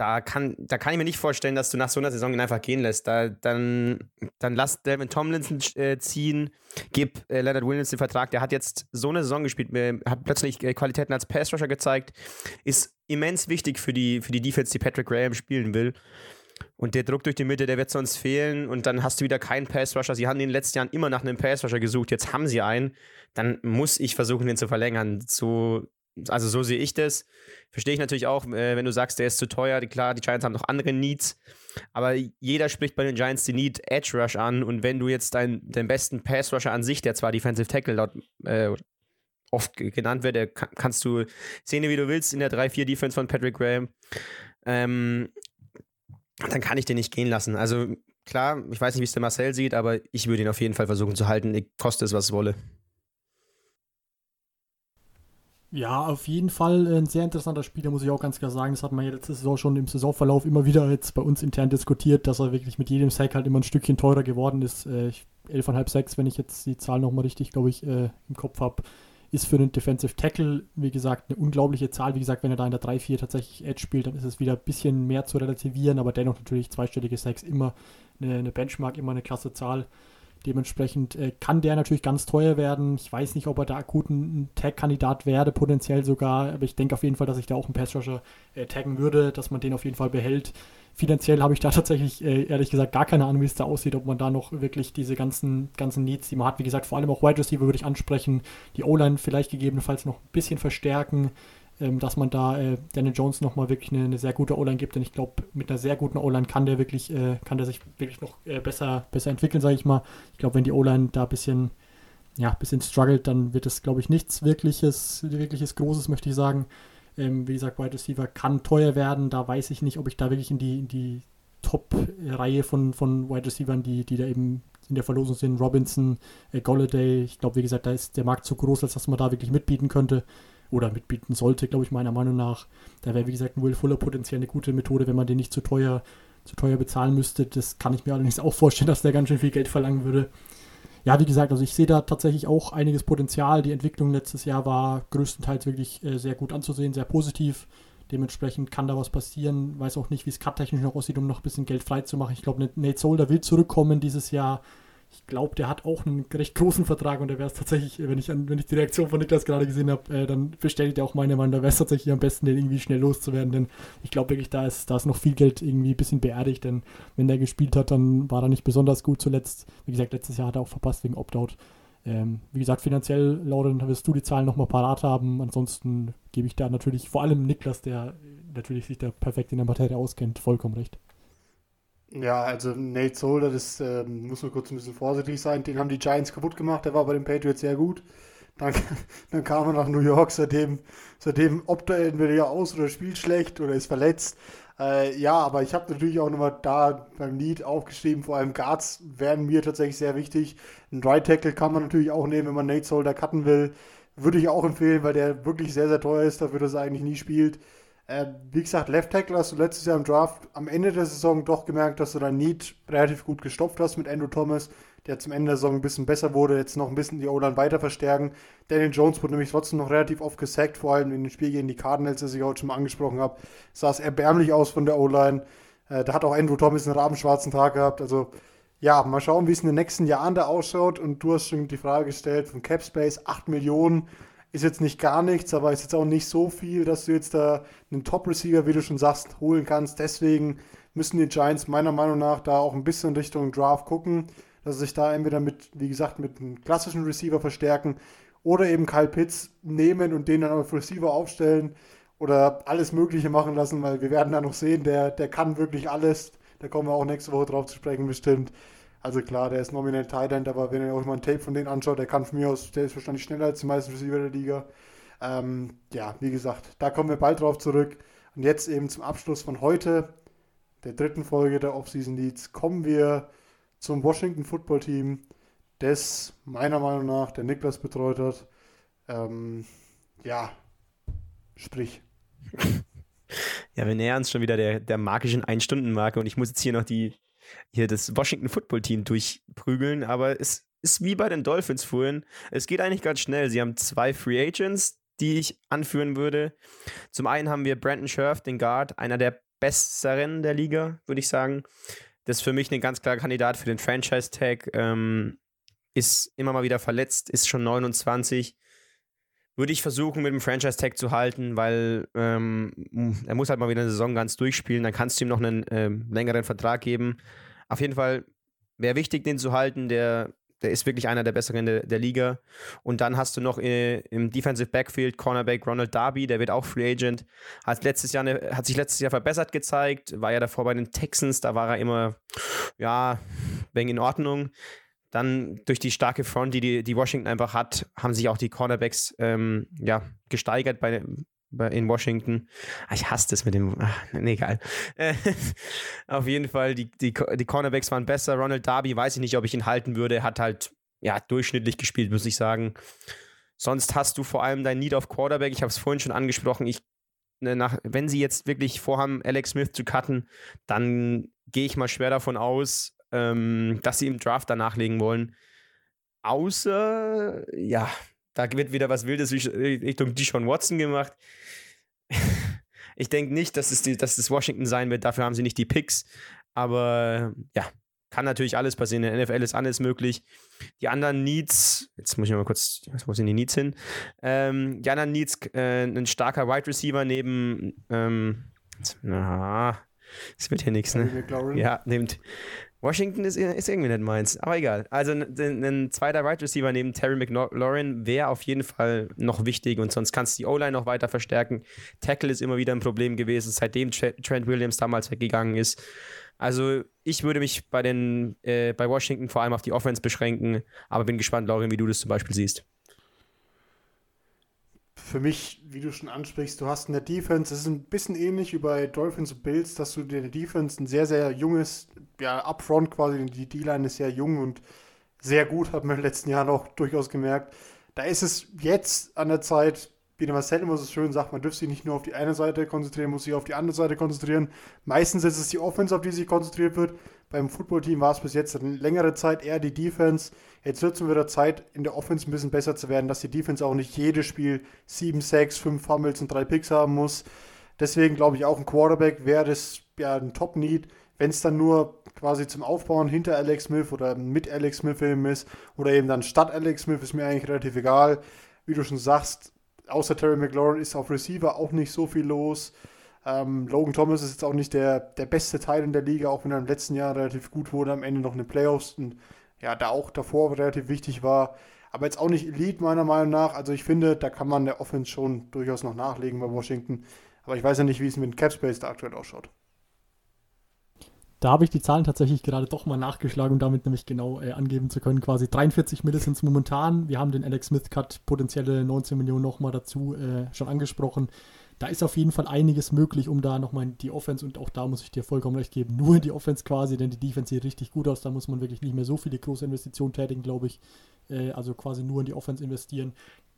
da kann, da kann ich mir nicht vorstellen, dass du nach so einer Saison ihn einfach gehen lässt. Da, dann, dann lass Devin Tomlinson äh, ziehen, gib äh, Leonard Williams den Vertrag. Der hat jetzt so eine Saison gespielt, hat plötzlich äh, Qualitäten als Pass-Rusher gezeigt, ist immens wichtig für die, für die Defense, die Patrick Graham spielen will. Und der Druck durch die Mitte, der wird sonst fehlen. Und dann hast du wieder keinen Pass-Rusher. Sie haben in den letzten Jahren immer nach einem Pass-Rusher gesucht. Jetzt haben sie einen. Dann muss ich versuchen, den zu verlängern. So, also so sehe ich das. Verstehe ich natürlich auch, äh, wenn du sagst, der ist zu teuer. Klar, die Giants haben noch andere Needs. Aber jeder spricht bei den Giants die Need Edge Rush an. Und wenn du jetzt deinen, den besten Pass Rusher an sich, der zwar Defensive Tackle laut, äh, oft genannt wird, der kann, kannst du sehen, wie du willst in der 3-4 Defense von Patrick Graham. Ähm, dann kann ich den nicht gehen lassen. Also klar, ich weiß nicht, wie es der Marcel sieht, aber ich würde ihn auf jeden Fall versuchen zu halten, koste es, was es wolle. Ja, auf jeden Fall ein sehr interessanter Spieler, muss ich auch ganz klar sagen. Das hat man ja letzte Saison schon im Saisonverlauf immer wieder jetzt bei uns intern diskutiert, dass er wirklich mit jedem Sack halt immer ein Stückchen teurer geworden ist. Äh, 11,5 Sacks, wenn ich jetzt die Zahl nochmal richtig, glaube ich, äh, im Kopf habe, ist für einen Defensive Tackle, wie gesagt, eine unglaubliche Zahl. Wie gesagt, wenn er da in der 3-4 tatsächlich Edge spielt, dann ist es wieder ein bisschen mehr zu relativieren, aber dennoch natürlich zweistellige Sacks immer eine, eine Benchmark, immer eine klasse Zahl. Dementsprechend äh, kann der natürlich ganz teuer werden. Ich weiß nicht, ob er da akut ein, Tag-Kandidat werde, potenziell sogar. Aber ich denke auf jeden Fall, dass ich da auch einen Pass-Rusher äh, taggen würde, dass man den auf jeden Fall behält. Finanziell habe ich da tatsächlich, äh, ehrlich gesagt, gar keine Ahnung, wie es da aussieht, ob man da noch wirklich diese ganzen, ganzen Needs, die man hat, wie gesagt, vor allem auch Wide Receiver würde ich ansprechen, die O-Line vielleicht gegebenenfalls noch ein bisschen verstärken dass man da äh, Daniel Jones nochmal wirklich eine, eine, sehr gute O-Line gibt. Denn ich glaube, mit einer sehr guten O-Line kann der wirklich, äh, kann der sich wirklich noch äh, besser, besser entwickeln, sage ich mal. Ich glaube, wenn die O-Line da ein bisschen, ja, bisschen struggelt, dann wird es, glaube ich, nichts wirkliches, wirkliches Großes, möchte ich sagen. Ähm, wie gesagt, Wide Receiver kann teuer werden. Da weiß ich nicht, ob ich da wirklich in die, in die Top-Reihe von, von Wide Receivern, die, die da eben in der Verlosung sind, Robinson, äh, Golladay. Ich glaube, wie gesagt, da ist der Markt zu groß, als dass man da wirklich mitbieten könnte oder mitbieten sollte, glaube ich, meiner Meinung nach. Da wäre, wie gesagt, ein Will Fuller potenziell eine gute Methode, wenn man den nicht zu teuer, zu teuer bezahlen müsste. Das kann ich mir allerdings auch vorstellen, dass der ganz schön viel Geld verlangen würde. Ja, wie gesagt, also ich sehe da tatsächlich auch einiges Potenzial. Die Entwicklung letztes Jahr war größtenteils wirklich äh, sehr gut anzusehen, sehr positiv. Dementsprechend kann da was passieren. Weiß auch nicht, wie es cut-technisch noch aussieht, um noch ein bisschen Geld frei zu machen. Ich glaube, Nate Solder will zurückkommen dieses Jahr ich glaube, der hat auch einen recht großen Vertrag und da wäre es tatsächlich, wenn ich, wenn ich die Reaktion von Niklas gerade gesehen habe, äh, dann bestätigt er auch meine Meinung, da wäre es tatsächlich am besten, den irgendwie schnell loszuwerden, denn ich glaube wirklich, da ist, da ist noch viel Geld irgendwie ein bisschen beerdigt, denn wenn der gespielt hat, dann war er nicht besonders gut zuletzt. Wie gesagt, letztes Jahr hat er auch verpasst wegen Opt-out. Ähm, wie gesagt, finanziell, Lauren, wirst du die Zahlen nochmal parat haben. Ansonsten gebe ich da natürlich vor allem Niklas, der natürlich sich da perfekt in der Materie auskennt, vollkommen recht. Ja, also Nate Solder, das äh, muss man kurz ein bisschen vorsichtig sein. Den haben die Giants kaputt gemacht. Der war bei den Patriots sehr gut. Dann, dann kam er nach New York. Seitdem, seitdem er entweder ja aus oder spielt schlecht oder ist verletzt. Äh, ja, aber ich habe natürlich auch nochmal da beim Need aufgeschrieben. Vor allem Guards wären mir tatsächlich sehr wichtig. Ein Right Tackle kann man natürlich auch nehmen, wenn man Nate Solder cutten will. Würde ich auch empfehlen, weil der wirklich sehr, sehr teuer ist, dafür, dass er eigentlich nie spielt. Äh, wie gesagt, Left Tackle hast du letztes Jahr im Draft am Ende der Saison doch gemerkt, dass du dein Need relativ gut gestopft hast mit Andrew Thomas, der zum Ende der Saison ein bisschen besser wurde, jetzt noch ein bisschen die O-Line weiter verstärken. Daniel Jones wurde nämlich trotzdem noch relativ oft gesackt, vor allem in den Spiel gegen die Cardinals, das ich heute schon mal angesprochen habe. Sah es erbärmlich aus von der O-Line. Äh, da hat auch Andrew Thomas einen rabenschwarzen Tag gehabt. Also ja, mal schauen, wie es in den nächsten Jahren da ausschaut. Und du hast schon die Frage gestellt von Capspace, 8 Millionen ist jetzt nicht gar nichts, aber ist jetzt auch nicht so viel, dass du jetzt da einen Top-Receiver, wie du schon sagst, holen kannst. Deswegen müssen die Giants meiner Meinung nach da auch ein bisschen Richtung Draft gucken, dass sie sich da entweder mit, wie gesagt, mit einem klassischen Receiver verstärken oder eben Kyle Pitts nehmen und den dann auf Receiver aufstellen oder alles Mögliche machen lassen, weil wir werden da noch sehen, der, der kann wirklich alles. Da kommen wir auch nächste Woche drauf zu sprechen, bestimmt. Also klar, der ist nominell Thailand, aber wenn ihr euch mal ein Tape von denen anschaut, der kann von mir aus, der ist wahrscheinlich schneller als die meisten Receiver der Liga. Ähm, ja, wie gesagt, da kommen wir bald drauf zurück. Und jetzt eben zum Abschluss von heute, der dritten Folge der Offseason Leads, kommen wir zum Washington Football Team, das meiner Meinung nach der Niklas betreut hat. Ähm, ja, sprich. Ja, wir nähern uns schon wieder der, der magischen Ein-Stunden-Marke und ich muss jetzt hier noch die, hier das Washington Football Team durchprügeln, aber es ist wie bei den Dolphins vorhin. Es geht eigentlich ganz schnell. Sie haben zwei Free Agents, die ich anführen würde. Zum einen haben wir Brandon Scherf, den Guard, einer der besseren der Liga, würde ich sagen. Das ist für mich ein ganz klarer Kandidat für den Franchise-Tag. Ähm, ist immer mal wieder verletzt, ist schon 29. Würde ich versuchen, mit dem Franchise-Tag zu halten, weil ähm, er muss halt mal wieder eine Saison ganz durchspielen. Dann kannst du ihm noch einen ähm, längeren Vertrag geben. Auf jeden Fall wäre wichtig, den zu halten. Der, der ist wirklich einer der besseren der, der Liga. Und dann hast du noch äh, im Defensive Backfield Cornerback Ronald Darby, der wird auch Free Agent. Hat, letztes Jahr eine, hat sich letztes Jahr verbessert gezeigt. War ja davor bei den Texans, da war er immer, ja, wegen in Ordnung. Dann durch die starke Front, die, die Washington einfach hat, haben sich auch die Cornerbacks ähm, ja, gesteigert bei, in Washington. Ah, ich hasse das mit dem. Ach, nee, egal. Äh, auf jeden Fall, die, die, die Cornerbacks waren besser. Ronald Darby, weiß ich nicht, ob ich ihn halten würde. Hat halt ja durchschnittlich gespielt, muss ich sagen. Sonst hast du vor allem dein Need auf Quarterback. Ich habe es vorhin schon angesprochen. Ich, ne, nach, wenn sie jetzt wirklich vorhaben, Alex Smith zu cutten, dann gehe ich mal schwer davon aus, ähm, dass sie im Draft danach legen wollen. Außer, ja, da wird wieder was Wildes Richtung Deshaun Watson gemacht. ich denke nicht, dass es, die, dass es Washington sein wird. Dafür haben sie nicht die Picks. Aber ja, kann natürlich alles passieren. In der NFL ist alles möglich. Die anderen Needs, jetzt muss ich mal kurz, wo sind die Needs hin? Ähm, die anderen Needs, äh, ein starker Wide Receiver neben, ähm, na, das wird hier nichts, ne? Ja, nehmt Washington ist, ist, irgendwie nicht meins, aber egal. Also ein, zweiter Wide Receiver neben Terry McLaurin wäre auf jeden Fall noch wichtig und sonst kannst du die O-Line noch weiter verstärken. Tackle ist immer wieder ein Problem gewesen, seitdem Trent Williams damals weggegangen ist. Also ich würde mich bei den äh, bei Washington vor allem auf die Offense beschränken, aber bin gespannt, Laurin, wie du das zum Beispiel siehst für mich, wie du schon ansprichst, du hast in der Defense, es ist ein bisschen ähnlich wie bei Dolphins und Bills, dass du in der Defense ein sehr, sehr junges, ja, upfront quasi, die D-Line ist sehr jung und sehr gut, hat man in den letzten Jahren auch durchaus gemerkt. Da ist es jetzt an der Zeit, wie der Marcel immer so schön sagt, man dürfte sich nicht nur auf die eine Seite konzentrieren, muss sich auf die andere Seite konzentrieren. Meistens ist es die Offense, auf die sich konzentriert wird. Beim Footballteam war es bis jetzt eine längere Zeit eher die Defense. Jetzt wird es wieder Zeit, in der Offense ein bisschen besser zu werden, dass die Defense auch nicht jedes Spiel 7 6 5 Fumbles und 3 Picks haben muss. Deswegen glaube ich auch ein Quarterback wäre das ja ein Top-Need. Wenn es dann nur quasi zum Aufbauen hinter Alex Smith oder mit Alex Smith eben ist oder eben dann statt Alex Smith, ist mir eigentlich relativ egal. Wie du schon sagst, außer Terry McLaurin ist auf Receiver auch nicht so viel los. Ähm, Logan Thomas ist jetzt auch nicht der, der beste Teil in der Liga, auch wenn er im letzten Jahr relativ gut wurde, am Ende noch in den Playoffs und ja, da auch davor relativ wichtig war. Aber jetzt auch nicht Elite meiner Meinung nach. Also ich finde, da kann man der Offense schon durchaus noch nachlegen bei Washington. Aber ich weiß ja nicht, wie es mit dem Capspace da aktuell ausschaut. Da habe ich die Zahlen tatsächlich gerade doch mal nachgeschlagen, um damit nämlich genau äh, angeben zu können. Quasi 43 Millionen sind es momentan. Wir haben den Alex Smith Cut, potenzielle 19 Millionen nochmal dazu äh, schon angesprochen da ist auf jeden Fall einiges möglich, um da nochmal die Offense und auch da muss ich dir vollkommen recht geben, nur die Offense quasi, denn die Defense sieht richtig gut aus, da muss man wirklich nicht mehr so viele große Investitionen tätigen, glaube ich. Äh, also quasi nur in die Offense investieren.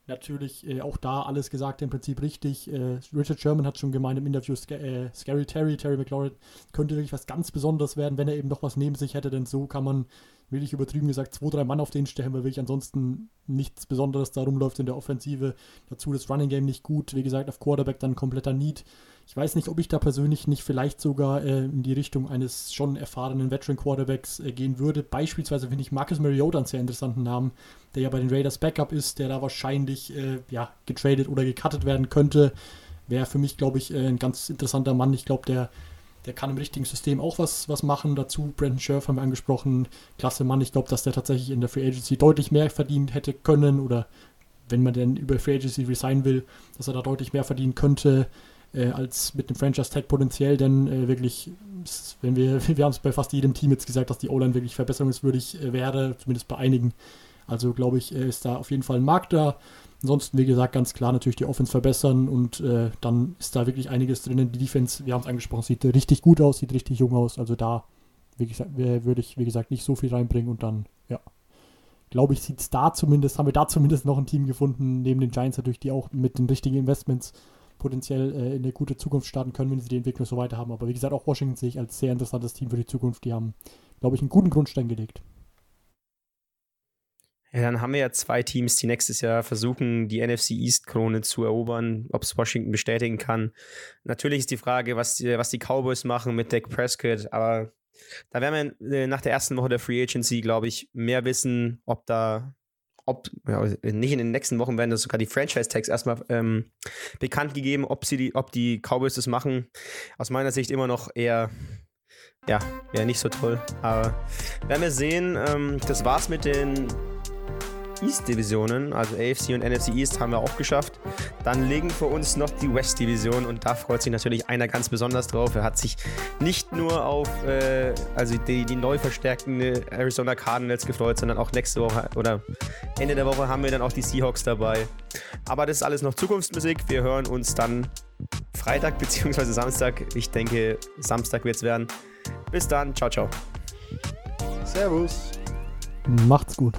Natürlich äh, auch da alles gesagt, im Prinzip richtig. Äh, Richard Sherman hat schon gemeint im Interview, Sc äh, Scary Terry, Terry McLaurin, könnte wirklich was ganz Besonderes werden, wenn er eben noch was neben sich hätte, denn so kann man wirklich übertrieben gesagt, zwei, drei Mann auf den stellen, weil wirklich ansonsten nichts Besonderes da rumläuft in der Offensive. Dazu das Running Game nicht gut. Wie gesagt, auf Quarterback dann kompletter Need. Ich weiß nicht, ob ich da persönlich nicht vielleicht sogar äh, in die Richtung eines schon erfahrenen Veteran Quarterbacks äh, gehen würde. Beispielsweise finde ich Marcus Mariota einen sehr interessanten Namen, der ja bei den Raiders Backup ist, der da wahrscheinlich äh, ja, getradet oder gecuttet werden könnte. Wäre für mich, glaube ich, äh, ein ganz interessanter Mann. Ich glaube, der der kann im richtigen System auch was, was machen. Dazu Brandon Scherf haben wir angesprochen. Klasse Mann. Ich glaube, dass der tatsächlich in der Free Agency deutlich mehr verdient hätte können oder wenn man denn über Free Agency resignen will, dass er da deutlich mehr verdienen könnte äh, als mit dem Franchise Tag potenziell. Denn äh, wirklich, wenn wir, wir haben es bei fast jedem Team jetzt gesagt, dass die O-Line wirklich verbesserungswürdig äh, wäre, zumindest bei einigen. Also glaube ich, äh, ist da auf jeden Fall ein Markt da. Ansonsten, wie gesagt, ganz klar natürlich die Offense verbessern und äh, dann ist da wirklich einiges drin. Die Defense, wir haben es angesprochen, sieht richtig gut aus, sieht richtig jung aus. Also da würde ich, wie gesagt, nicht so viel reinbringen und dann, ja, glaube ich, sieht es da zumindest, haben wir da zumindest noch ein Team gefunden, neben den Giants natürlich, die auch mit den richtigen Investments potenziell äh, in eine gute Zukunft starten können, wenn sie die Entwicklung so weiter haben. Aber wie gesagt, auch Washington sehe ich als sehr interessantes Team für die Zukunft. Die haben, glaube ich, einen guten Grundstein gelegt. Ja, dann haben wir ja zwei Teams, die nächstes Jahr versuchen, die NFC East-Krone zu erobern, ob es Washington bestätigen kann. Natürlich ist die Frage, was die, was die Cowboys machen mit Dak Prescott, aber da werden wir äh, nach der ersten Woche der Free Agency, glaube ich, mehr wissen, ob da, ob, ja, nicht in den nächsten Wochen werden das sogar die Franchise-Tags erstmal ähm, bekannt gegeben, ob, sie die, ob die Cowboys das machen. Aus meiner Sicht immer noch eher ja, wäre nicht so toll. Aber werden wir sehen. Ähm, das war's mit den East-Divisionen, also AFC und NFC East, haben wir auch geschafft. Dann liegen für uns noch die West-Division und da freut sich natürlich einer ganz besonders drauf. Er hat sich nicht nur auf äh, also die, die neu verstärkten Arizona Cardinals gefreut, sondern auch nächste Woche oder Ende der Woche haben wir dann auch die Seahawks dabei. Aber das ist alles noch Zukunftsmusik. Wir hören uns dann Freitag bzw. Samstag. Ich denke, Samstag wird es werden. Bis dann. Ciao, ciao. Servus. Macht's gut.